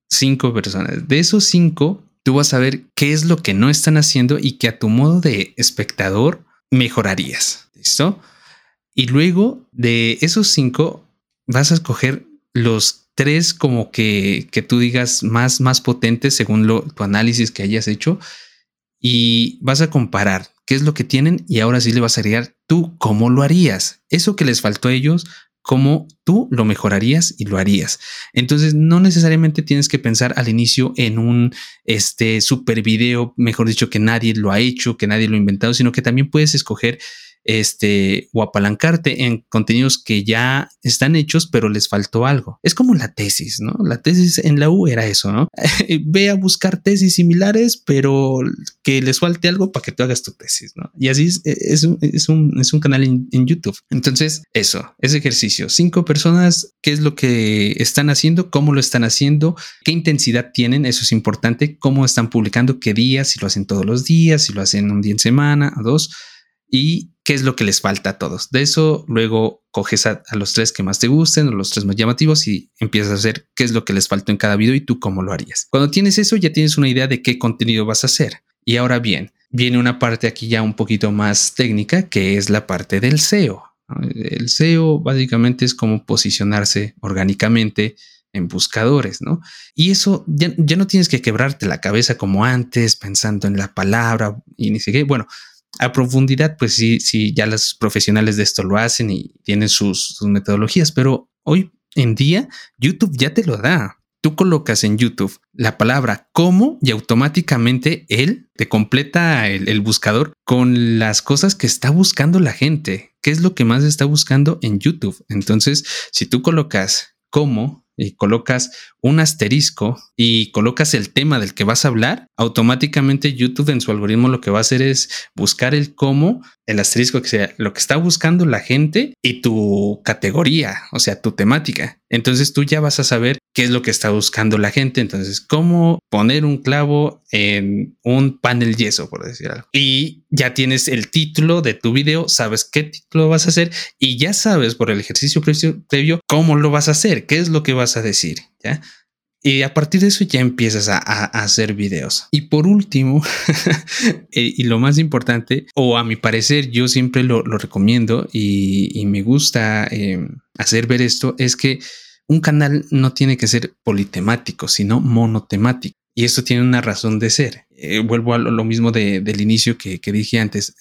Cinco personas. De esos cinco, tú vas a ver qué es lo que no están haciendo y que a tu modo de espectador mejorarías. ¿Listo? Y luego de esos cinco vas a escoger los tres como que, que tú digas más, más potentes según lo, tu análisis que hayas hecho y vas a comparar qué es lo que tienen y ahora sí le vas a agregar tú cómo lo harías. Eso que les faltó a ellos, cómo tú lo mejorarías y lo harías. Entonces, no necesariamente tienes que pensar al inicio en un este super video, mejor dicho, que nadie lo ha hecho, que nadie lo ha inventado, sino que también puedes escoger este, o apalancarte en contenidos que ya están hechos, pero les faltó algo. Es como la tesis, ¿no? La tesis en la U era eso, ¿no? Ve a buscar tesis similares, pero que les falte algo para que tú hagas tu tesis, ¿no? Y así es, es, un, es, un, es un, canal en, YouTube. Entonces, eso, ese ejercicio. Cinco personas, ¿qué es lo que están haciendo? ¿Cómo lo están haciendo? ¿Qué intensidad tienen? Eso es importante. ¿Cómo están publicando? ¿Qué días? Si lo hacen todos los días, si lo hacen un día en semana, a dos y qué es lo que les falta a todos. De eso luego coges a, los tres que más te gusten o los tres más llamativos y empiezas a hacer qué es lo que les falta en cada video y tú cómo lo harías. Cuando tienes eso ya tienes una idea de qué contenido vas a hacer. Y ahora bien, viene una parte aquí ya un poquito más técnica que es la parte del SEO. El SEO básicamente es como posicionarse orgánicamente en buscadores, ¿no? Y eso ya, ya, no tienes que quebrarte la cabeza como antes pensando en la palabra y ni siquiera, bueno, a profundidad, pues sí, sí, ya los profesionales de esto lo hacen y tienen sus, metodologías, pero hoy en día YouTube ya te lo da. Tú colocas en YouTube la palabra cómo y automáticamente él te completa el, el, buscador con las cosas que está buscando la gente. ¿Qué es lo que más está buscando en YouTube? Entonces, si tú colocas cómo y colocas un asterisco y colocas el tema del que vas a hablar, automáticamente YouTube en su algoritmo lo que va a hacer es buscar el cómo, el asterisco que sea lo que está buscando la gente y tu categoría, o sea, tu temática. Entonces tú ya vas a saber qué es lo que está buscando la gente. Entonces, cómo poner un clavo en un panel yeso, por decir algo. Y ya tienes el título de tu video, sabes qué título vas a hacer y ya sabes por el ejercicio previo cómo lo vas a hacer, qué es lo que vas a decir. Y a partir de eso ya empiezas a, hacer videos. Y por último, eh, y lo más importante, o a mi parecer yo siempre lo, recomiendo y, me gusta em, hacer ver esto, es que un canal no tiene que ser politemático, sino monotemático. Y esto tiene una razón de ser. Eh, vuelvo a lo, mismo del inicio que, dije antes.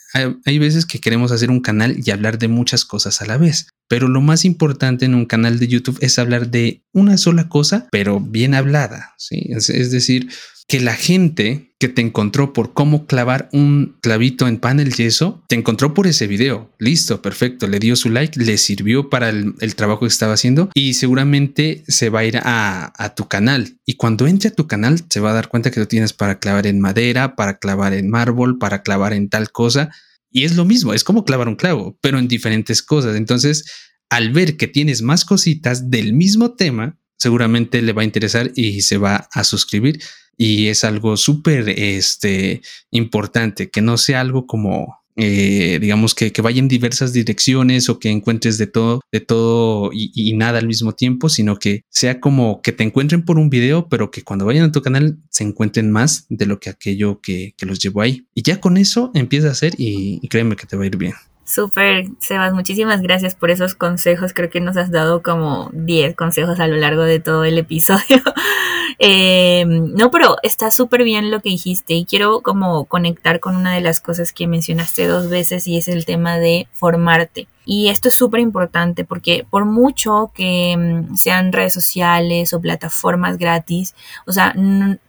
Hay, veces que queremos hacer un canal y hablar de muchas cosas a la vez. Pero lo más importante en un canal de YouTube es hablar de una sola cosa, pero bien hablada. ¿sí? es decir, que la gente que te encontró por cómo clavar un clavito en panel yeso, te encontró por ese video. Listo, perfecto. Le dio su like, le sirvió para el, trabajo que estaba haciendo y seguramente se va a ir a, a, tu canal. Y cuando entre a tu canal, se va a dar cuenta que lo tienes para clavar en madera, para clavar en mármol, para clavar en tal cosa. Y es lo mismo, es como clavar un clavo, pero en diferentes cosas. Entonces, al ver que tienes más cositas del mismo tema, seguramente le va a interesar y se va a suscribir y es algo súper este, importante, que no sea algo como, eh, digamos, que, que, vaya en diversas direcciones o que encuentres de todo, de todo y, nada al mismo tiempo, sino que sea como que te encuentren por un video, pero que cuando vayan a tu canal se encuentren más de lo que aquello que, que los llevó ahí. Y ya con eso empieza a hacer y, y créeme que te va a ir bien. Súper, Sebas, muchísimas gracias por esos consejos. Creo que nos has dado como 10 consejos a lo largo de todo el episodio. eh, no, pero está súper bien lo que dijiste y quiero como conectar con una de las cosas que mencionaste dos veces y es el tema de formarte. Y esto es súper importante porque por mucho que mm, sean redes sociales o plataformas gratis, o sea,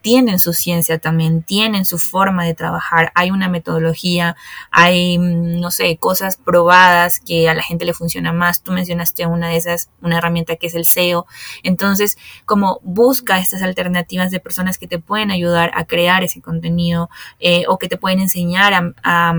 tienen su ciencia también, tienen su forma de trabajar, hay una metodología, hay, mm, no sé, cosas probadas que a la gente le funciona más. Tú mencionaste una de esas, una herramienta que es el SEO. Entonces, como busca estas alternativas de personas que te pueden ayudar a crear ese contenido eh, o que te pueden enseñar a a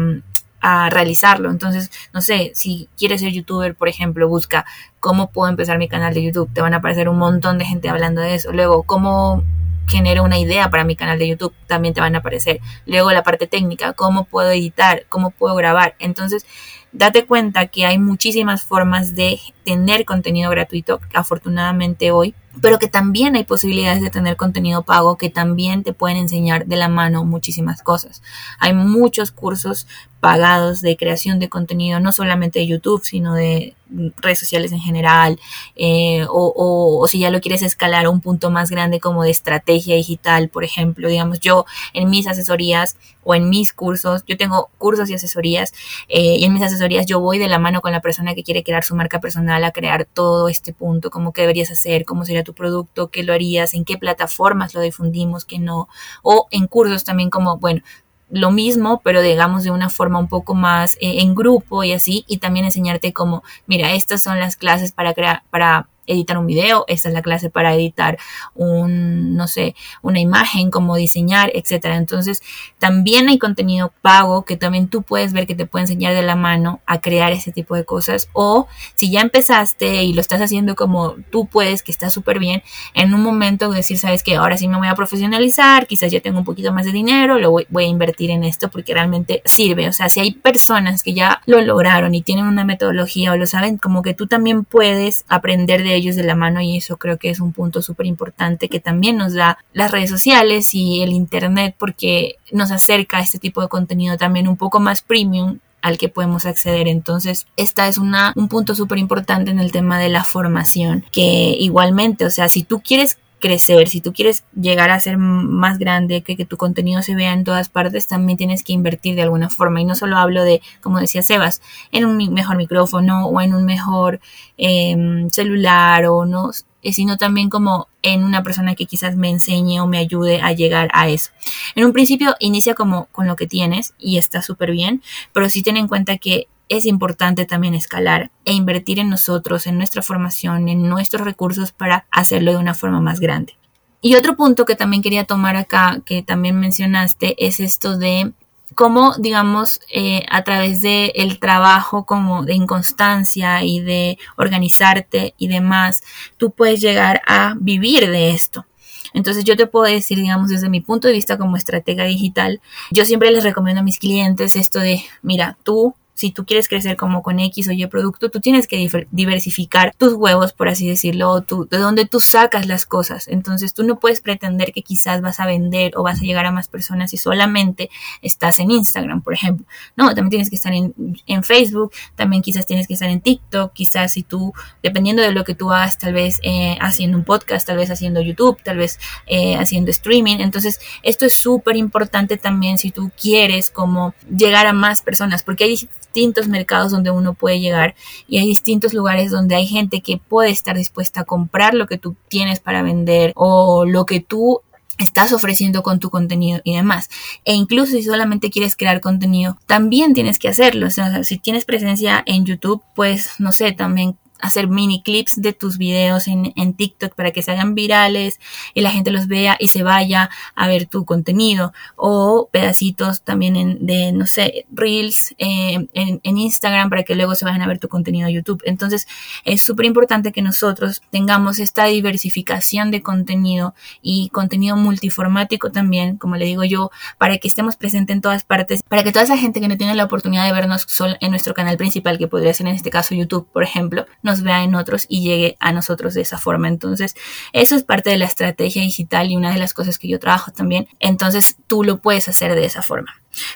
realizarlo. Entonces, no sé, si quieres ser youtuber, por ejemplo, busca cómo puedo empezar mi canal de YouTube. Te van a aparecer un montón de gente hablando de eso. Luego, cómo genero una idea para mi canal de YouTube, también te van a aparecer. Luego la parte técnica, cómo puedo editar, cómo puedo grabar. Entonces, date cuenta que hay muchísimas formas de tener contenido gratuito. Afortunadamente hoy pero que también hay posibilidades de tener contenido pago que también te pueden enseñar de la mano muchísimas cosas. Hay muchos cursos pagados de creación de contenido, no solamente de YouTube, sino de redes sociales en general, eh, o, si ya lo quieres escalar a un punto más grande como de estrategia digital, por ejemplo, digamos, yo en mis asesorías o en mis cursos, yo tengo cursos y asesorías, eh, y en mis asesorías yo voy de la mano con la persona que quiere crear su marca personal a crear todo este punto, como qué deberías hacer, cómo sería tu producto, qué lo harías, en qué plataformas lo difundimos, qué no, o en cursos también como, bueno, lo mismo, pero digamos de una forma un poco más eh, en grupo y así, y también enseñarte como, mira, estas son las clases para crear, para editar un video, esta es la clase para editar un, no sé, una imagen, cómo diseñar, etcétera. Entonces, también hay contenido pago que también tú puedes ver que te puede enseñar de la mano a crear ese tipo de cosas. O si ya empezaste y lo estás haciendo como tú puedes, que está súper bien, en un momento decir, sabes que ahora sí me voy a profesionalizar, quizás ya tengo un poquito más de dinero, lo voy, voy a invertir en esto porque realmente sirve. O sea, si hay personas que ya lo lograron y tienen una metodología o lo saben, como que tú también puedes aprender de ellos de la mano y eso creo que es un punto súper importante que también nos da las redes sociales y el internet porque nos acerca a este tipo de contenido también un poco más premium al que podemos acceder. Entonces, esta es una, un punto súper importante en el tema de la formación, que igualmente, o sea, si tú quieres crecer, si tú quieres llegar a ser más grande, que, que, tu contenido se vea en todas partes, también tienes que invertir de alguna forma. Y no solo hablo de, como decía Sebas, en un mejor micrófono o en un mejor em, celular o no, eh, sino también como en una persona que quizás me enseñe o me ayude a llegar a eso. En un principio inicia como con lo que tienes y está súper bien, pero sí ten en cuenta que es importante también escalar e invertir en nosotros, en nuestra formación, en nuestros recursos para hacerlo de una forma más grande. Y otro punto que también quería tomar acá, que también mencionaste, es esto de cómo, digamos, eh, a través del el trabajo como de inconstancia y de organizarte y demás, tú puedes llegar a vivir de esto. Entonces yo te puedo decir, digamos, desde mi punto de vista como estratega digital, yo siempre les recomiendo a mis clientes esto de, mira, tú si tú quieres crecer como con X o Y producto, tú tienes que diversificar tus huevos, por así decirlo, de dónde tú sacas las cosas. Entonces tú no puedes pretender que quizás vas a vender o vas a llegar a más personas si solamente estás en Instagram, por ejemplo. No, también tienes que estar en, Facebook, también quizás tienes que estar en TikTok, quizás si tú, dependiendo de lo que tú hagas, tal vez eh, haciendo un podcast, tal vez haciendo YouTube, tal vez eh, haciendo streaming. Entonces esto es súper importante también si tú quieres como llegar a más personas, porque hay distintos mercados donde uno puede llegar y hay distintos lugares donde hay gente que puede estar dispuesta a comprar lo que tú tienes para vender o lo que tú estás ofreciendo con tu contenido y demás. E incluso si solamente quieres crear contenido, también tienes que hacerlo. O sea, si tienes presencia en YouTube, pues no sé, también hacer mini clips de tus videos en, en, TikTok para que se hagan virales y la gente los vea y se vaya a ver tu contenido o pedacitos también en, de, no sé, reels eh, en, en, Instagram para que luego se vayan a ver tu contenido a YouTube. Entonces es súper importante que nosotros tengamos esta diversificación de contenido y contenido multiformático también, como le digo yo, para que estemos presentes en todas partes, para que toda esa gente que no tiene la oportunidad de vernos solo en nuestro canal principal, que podría ser en este caso YouTube, por ejemplo, nos vea en otros y llegue a nosotros de esa forma. Entonces, eso es parte de la estrategia digital y una de las cosas que yo trabajo también. Entonces, tú lo puedes hacer de esa forma.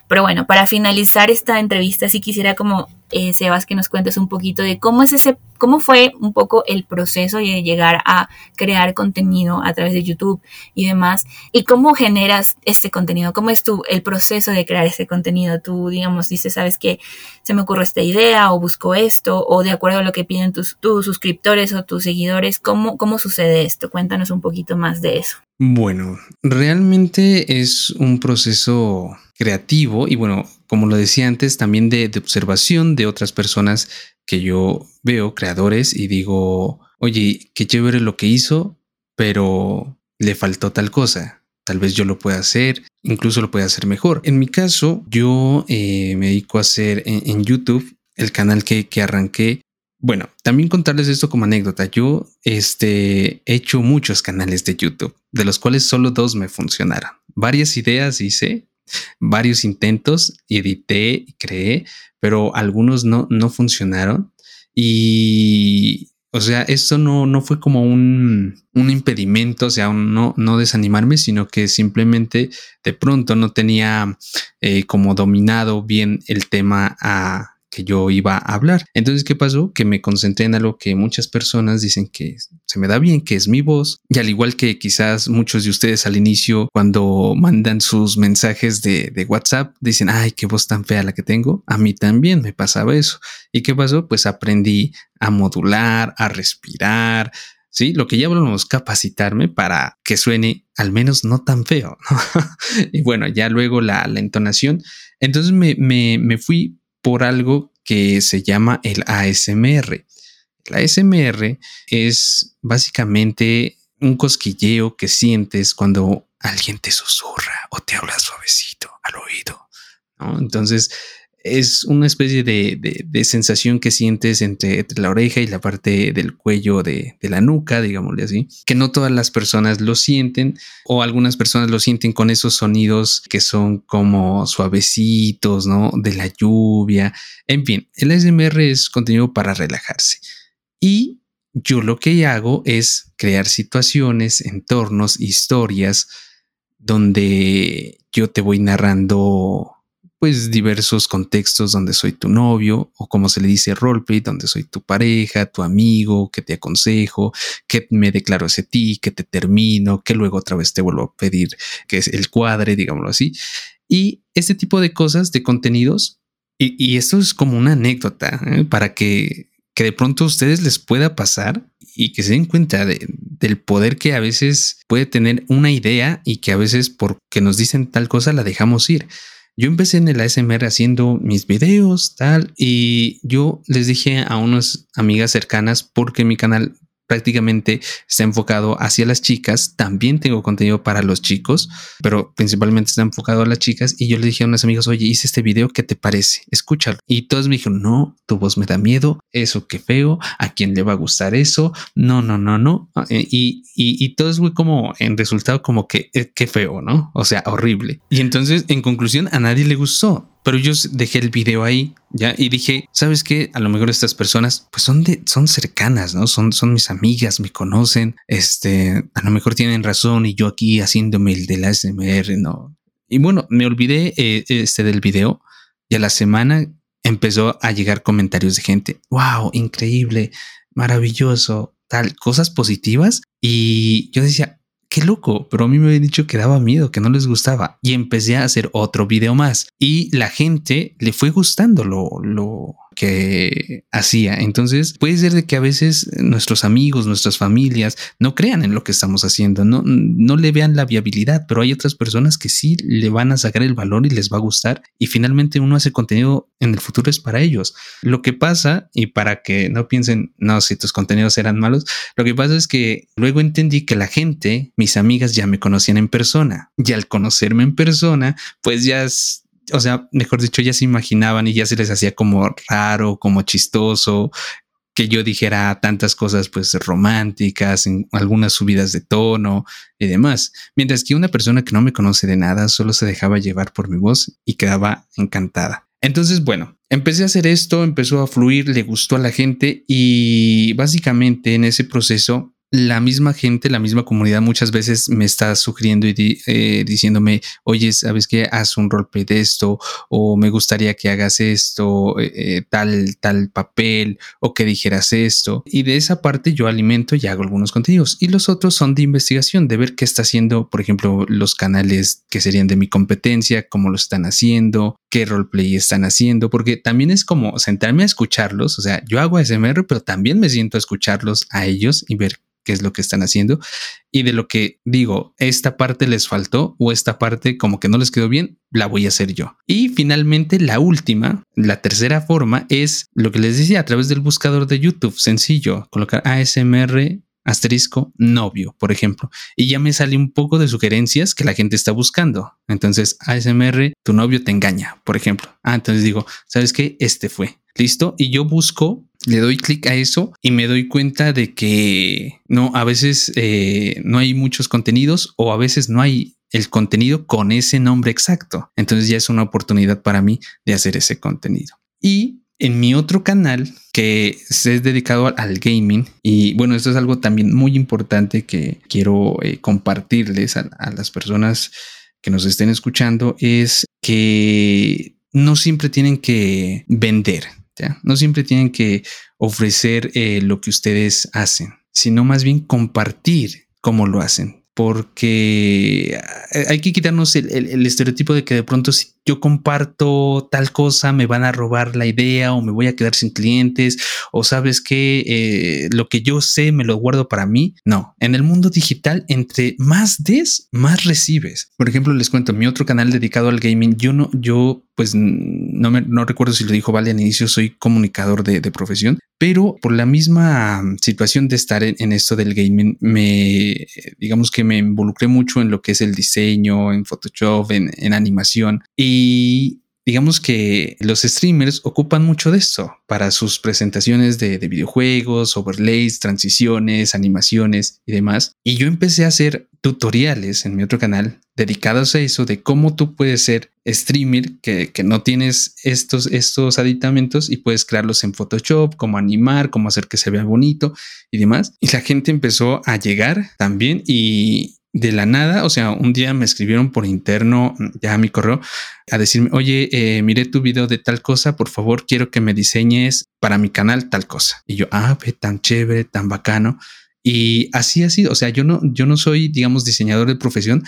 Pero bueno, para finalizar esta entrevista, sí quisiera como, eh, Sebas, que nos cuentes un poquito de cómo es ese, cómo fue un poco el proceso de llegar a crear contenido a través de YouTube y demás, y cómo generas este contenido, cómo es tu, el proceso de crear ese contenido. Tú, digamos, dices, sabes que se me ocurre esta idea o busco esto, o de acuerdo a lo que piden tus, tus suscriptores o tus seguidores, ¿cómo, ¿cómo sucede esto? Cuéntanos un poquito más de eso. Bueno, realmente es un proceso creativo y bueno, como lo decía antes, también de, observación de otras personas que yo veo, creadores, y digo, oye, qué chévere lo que hizo, pero le faltó tal cosa. Tal vez yo lo pueda hacer, incluso lo pueda hacer mejor. En mi caso, yo eh, me dedico a hacer en, YouTube el canal que, que arranqué bueno, también contarles esto como anécdota. Yo este, he hecho muchos canales de YouTube, de los cuales solo dos me funcionaron. Varias ideas hice, varios intentos, edité y creé, pero algunos no, no funcionaron. Y o sea, esto no, no fue como un, un impedimento, o sea, no, no desanimarme, sino que simplemente de pronto no tenía eh, como dominado bien el tema a que yo iba a hablar. Entonces, ¿qué pasó? Que me concentré en algo que muchas personas dicen que se me da bien, que es mi voz. Y al igual que quizás muchos de ustedes al inicio, cuando mandan sus mensajes de, de WhatsApp, dicen, ay, qué voz tan fea la que tengo. A mí también me pasaba eso. ¿Y qué pasó? Pues aprendí a modular, a respirar, ¿sí? Lo que ya hablamos, capacitarme para que suene al menos no tan feo, y bueno, ya luego la, la entonación. Entonces me, me, me, fui por algo que se llama el ASMR. El ASMR es básicamente un cosquilleo que sientes cuando alguien te susurra o te habla suavecito al oído. Entonces, es una especie de, sensación que sientes entre, la oreja y la parte del cuello de, la nuca, digámosle así, que no todas las personas lo sienten o algunas personas lo sienten con esos sonidos que son como suavecitos, ¿no? De la lluvia. En fin, el ASMR es contenido para relajarse. Y yo lo que hago es crear situaciones, entornos, historias donde yo te voy narrando pues diversos contextos donde soy tu novio o como se le dice roleplay, donde soy tu pareja, tu amigo, que te aconsejo, que me declaro hacia ti, que te termino, que luego otra vez te vuelvo a pedir que es el cuadre, digámoslo así. Y este tipo de cosas, de contenidos, y, esto es como una anécdota ¿eh? para que, que de pronto a ustedes les pueda pasar y que se den cuenta del poder que a veces puede tener una idea y que a veces porque nos dicen tal cosa la dejamos ir. Yo empecé en el ASMR haciendo mis videos, tal, y yo les dije a unas amigas cercanas porque mi canal prácticamente está enfocado hacia las chicas. También tengo contenido para los chicos, pero principalmente está enfocado a las chicas. Y yo le dije a unas amigas, oye, hice este video, ¿qué te parece? Escúchalo. Y todos me dijeron, no, tu voz me da miedo, eso qué feo, ¿a quién le va a gustar eso? No, no, no, no. Ah, eh, y, y, y todo es como en resultado como que eh, qué feo, ¿no? O sea, horrible. Y entonces, en conclusión, a nadie le gustó pero yo dejé el video ahí ya y dije, ¿sabes qué? A lo mejor estas personas pues son de, son cercanas, ¿no? Son, son mis amigas, me conocen, este, a lo mejor tienen razón y yo aquí haciéndome el del ASMR, ¿no? Y bueno, me olvidé eh, este del video y a la semana empezó a llegar comentarios de gente, wow, increíble, maravilloso, tal, cosas positivas. Y yo decía, qué loco, pero a mí me habían dicho que daba miedo, que no les gustaba. Y empecé a hacer otro video más. Y la gente le fue gustando lo, lo, que hacía. Entonces puede ser de que a veces nuestros amigos, nuestras familias no crean en lo que estamos haciendo, no, no le vean la viabilidad, pero hay otras personas que sí le van a sacar el valor y les va a gustar y finalmente uno hace contenido en el futuro es para ellos. Lo que pasa, y para que no piensen, no, si tus contenidos eran malos, lo que pasa es que luego entendí que la gente, mis amigas ya me conocían en persona y al conocerme en persona, pues ya o sea, mejor dicho, ya se imaginaban y ya se les hacía como raro, como chistoso, que yo dijera tantas cosas pues románticas, en algunas subidas de tono y demás. Mientras que una persona que no me conoce de nada solo se dejaba llevar por mi voz y quedaba encantada. Entonces, bueno, empecé a hacer esto, empezó a fluir, le gustó a la gente y básicamente en ese proceso la misma gente, la misma comunidad muchas veces me está sugiriendo y eh, diciéndome, oye, ¿sabes qué? Haz un roleplay de esto o me gustaría que hagas esto, eh, eh, tal, tal papel o que dijeras esto. Y de esa parte yo alimento y hago algunos contenidos. Y los otros son de investigación, de ver qué está haciendo, por ejemplo, los canales que serían de mi competencia, cómo lo están haciendo, qué roleplay están haciendo, porque también es como sentarme a escucharlos. O sea, yo hago ASMR, pero también me siento a escucharlos a ellos y ver qué es lo que están haciendo y de lo que digo, esta parte les faltó o esta parte como que no les quedó bien, la voy a hacer yo. Y finalmente la última, la tercera forma es lo que les decía a través del buscador de YouTube, sencillo, colocar ASMR asterisco novio, por ejemplo, y ya me sale un poco de sugerencias que la gente está buscando. Entonces, ASMR, tu novio te engaña, por ejemplo. Ah, entonces digo, ¿sabes qué? Este fue. Listo. Y yo busco le doy clic a eso y me doy cuenta de que no, a veces eh, no hay muchos contenidos o a veces no hay el contenido con ese nombre exacto. Entonces ya es una oportunidad para mí de hacer ese contenido. Y en mi otro canal que es dedicado al gaming y bueno, esto es algo también muy importante que quiero eh, compartirles a, las personas que nos estén escuchando es que no siempre tienen que vender, no siempre tienen que ofrecer eh, lo que ustedes hacen, sino más bien compartir cómo lo hacen porque hay que quitarnos el, estereotipo de que de pronto si yo comparto tal cosa me van a robar la idea o me voy a quedar sin clientes o sabes que eh, lo que yo sé me lo guardo para mí. No, en el mundo digital entre más des, más recibes. Por ejemplo, les cuento mi otro canal dedicado al gaming. Yo no, yo pues no me no recuerdo si lo dijo Vale al inicio, soy comunicador de, de profesión, pero por la misma situación de estar en, esto del gaming, me digamos que me involucré mucho en lo que es el diseño, en Photoshop, en, en animación y digamos que los streamers ocupan mucho de esto para sus presentaciones de, videojuegos, overlays, transiciones, animaciones y demás. Y yo empecé a hacer tutoriales en mi otro canal dedicados a eso de cómo tú puedes ser streamer que, no tienes estos, estos aditamentos y puedes crearlos en Photoshop, cómo animar, cómo hacer que se vea bonito y demás. Y la gente empezó a llegar también y, de la nada, o sea, un día me escribieron por interno, ya a mi correo, a decirme, oye, eh, miré tu video de tal cosa, por favor, quiero que me diseñes para mi canal tal cosa. Y yo, ah, ve, tan chévere, tan bacano. Y así ha sido, o sea, yo no, yo no soy, digamos, diseñador de profesión,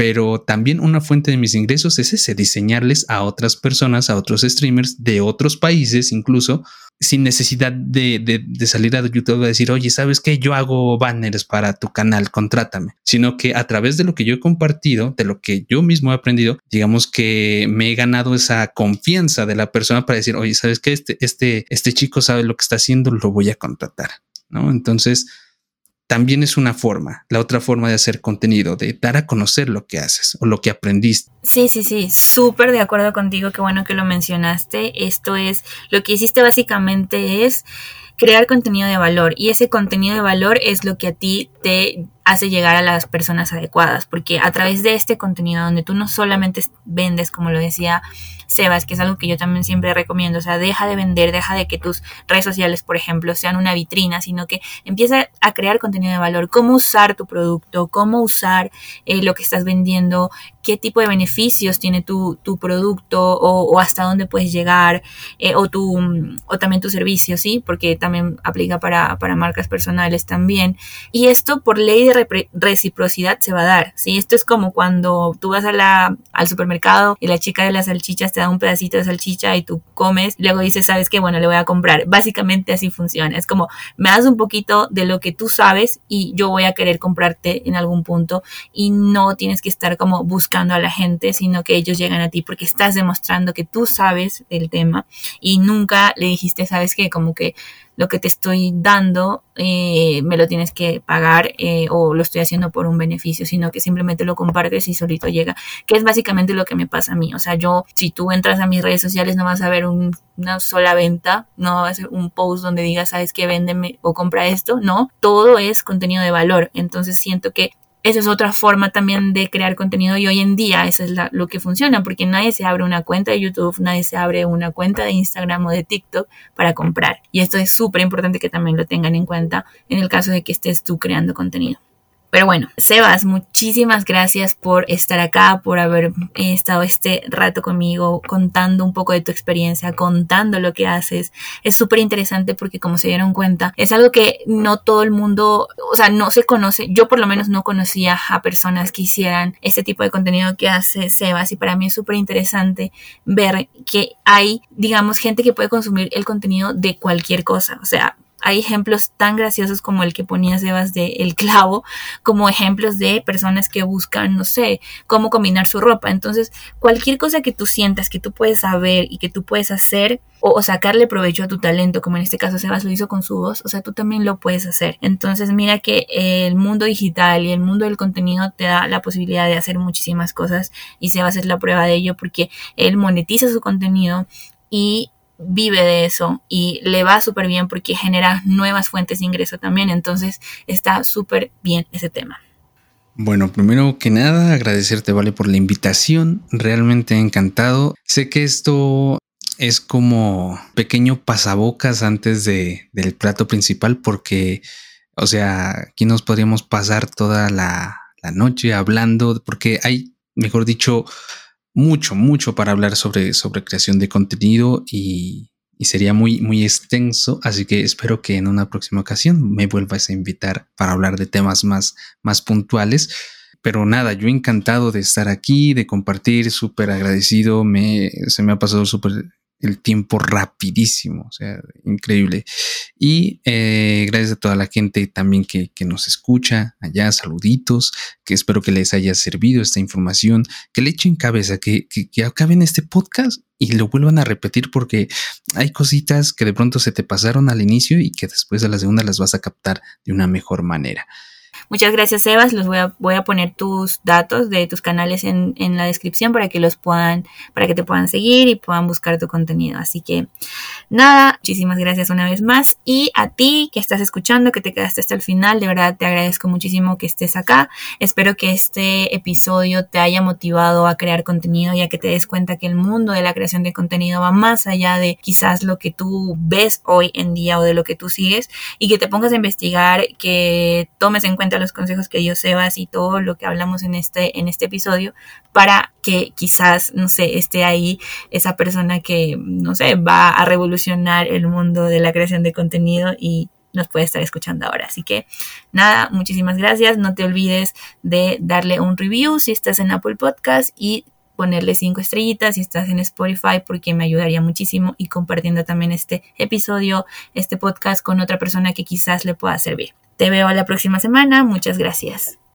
pero también una fuente de mis ingresos es ese, diseñarles a otras personas, a otros streamers de otros países incluso, sin necesidad de, salir a YouTube a decir, oye, ¿sabes qué? Yo hago banners para tu canal, contrátame, sino que a través de lo que yo he compartido, de lo que yo mismo he aprendido, digamos que me he ganado esa confianza de la persona para decir, oye, ¿sabes qué? Este, este, este chico sabe lo que está haciendo, lo voy a contratar, ¿no? Entonces, también es una forma, la otra forma de hacer contenido, de dar a conocer lo que haces o lo que aprendiste. Sí, sí, sí, súper de acuerdo contigo, qué bueno que lo mencionaste. Esto es, lo que hiciste básicamente es crear contenido de valor y ese contenido de valor es lo que a ti te hace llegar a las personas adecuadas, porque a través de este contenido donde tú no solamente vendes, como lo decía Sebas, que es algo que yo también siempre recomiendo. O sea, deja de vender, deja de que tus redes sociales, por ejemplo, sean una vitrina, sino que empieza a crear contenido de valor, cómo usar tu producto, cómo usar eh, lo que estás vendiendo, qué tipo de beneficios tiene tu, tu producto o, hasta dónde puedes llegar, eh, o, tu, o también tu servicio, ¿sí? Porque también aplica para, para marcas personales también. Y esto por ley de reciprocidad se va a dar, ¿sí? Esto es como cuando tú vas a la, al supermercado y la chica de las salchichas te un pedacito de salchicha y tú comes, luego dices, ¿sabes qué? Bueno, le voy a comprar. Básicamente así funciona. Es como, me das un poquito de lo que tú sabes y yo voy a querer comprarte en algún punto y no tienes que estar como buscando a la gente, sino que ellos llegan a ti porque estás demostrando que tú sabes del tema y nunca le dijiste, ¿sabes qué? Como que lo que te estoy dando eh, me lo tienes que pagar eh, o lo estoy haciendo por un beneficio, sino que simplemente lo compartes y solito llega, que es básicamente lo que me pasa a mí. O sea, yo, si tú entras a mis redes sociales, no vas a ver una sola venta, no va a ser un post donde digas, sabes que véndeme o compra esto, no, todo es contenido de valor. Entonces siento que esa es otra forma también de crear contenido y hoy en día eso es lo que funciona porque nadie se abre una cuenta de YouTube, nadie se abre una cuenta de Instagram o de TikTok para comprar. Y esto es súper importante que también lo tengan en cuenta en el caso de que estés tú creando contenido. Pero bueno, Sebas, muchísimas gracias por estar acá, por haber eh, estado este rato conmigo contando un poco de tu experiencia, contando lo que haces. Es súper interesante porque como se dieron cuenta, es algo que no todo el mundo, o sea, no se conoce. Yo por lo menos no conocía a personas que hicieran este tipo de contenido que hace Sebas y para mí es súper interesante ver que hay, digamos, gente que puede consumir el contenido de cualquier cosa. O sea, hay ejemplos tan graciosos como el que ponía Sebas de El Clavo, como ejemplos de personas que buscan, no sé, cómo combinar su ropa. Entonces, cualquier cosa que tú sientas que tú puedes saber y que tú puedes hacer o, sacarle provecho a tu talento, como en este caso Sebas lo hizo con su voz, o sea, tú también lo puedes hacer. Entonces, mira que el mundo digital y el mundo del contenido te da la posibilidad de hacer muchísimas cosas y Sebas es la prueba de ello porque él monetiza su contenido y vive de eso y le va súper bien porque genera nuevas fuentes de ingreso también. Entonces está súper bien ese tema. Bueno, primero que nada, agradecerte, Vale, por la invitación. Realmente encantado. Sé que esto es como pequeño pasabocas antes de, del plato principal porque, o sea, aquí nos podríamos pasar toda la, la noche hablando porque hay, mejor dicho, mucho, mucho para hablar sobre, sobre creación de contenido y, y sería muy, muy extenso, así que espero que en una próxima ocasión me vuelvas a invitar para hablar de temas más, más puntuales. Pero nada, yo encantado de estar aquí, de compartir, súper agradecido, me, se me ha pasado súper el tiempo rapidísimo, o sea, increíble. Y eh, gracias a toda la gente también que, nos escucha allá, saluditos, que espero que les haya servido esta información, que le echen cabeza, que, que, que acaben este podcast y lo vuelvan a repetir porque hay cositas que de pronto se te pasaron al inicio y que después de la segunda las vas a captar de una mejor manera. Muchas gracias, Sebas. Los voy a, voy a poner tus datos de tus canales en, en, la descripción para que los puedan, para que te puedan seguir y puedan buscar tu contenido. Así que nada, muchísimas gracias una vez más. Y a ti que estás escuchando, que te quedaste hasta el final, de verdad te agradezco muchísimo que estés acá. Espero que este episodio te haya motivado a crear contenido, ya que te des cuenta que el mundo de la creación de contenido va más allá de quizás lo que tú ves hoy en día o de lo que tú sigues y que te pongas a investigar, que tomes en cuenta los consejos que dio Sebas y todo lo que hablamos en este, en este episodio para que quizás, no sé, esté ahí esa persona que, no sé, va a revolucionar el mundo de la creación de contenido y nos puede estar escuchando ahora. Así que nada, muchísimas gracias. No te olvides de darle un review si estás en Apple Podcast y ponerle cinco estrellitas si estás en Spotify porque me ayudaría muchísimo y compartiendo también este episodio, este podcast con otra persona que quizás le pueda servir. Te veo la próxima semana. Muchas gracias.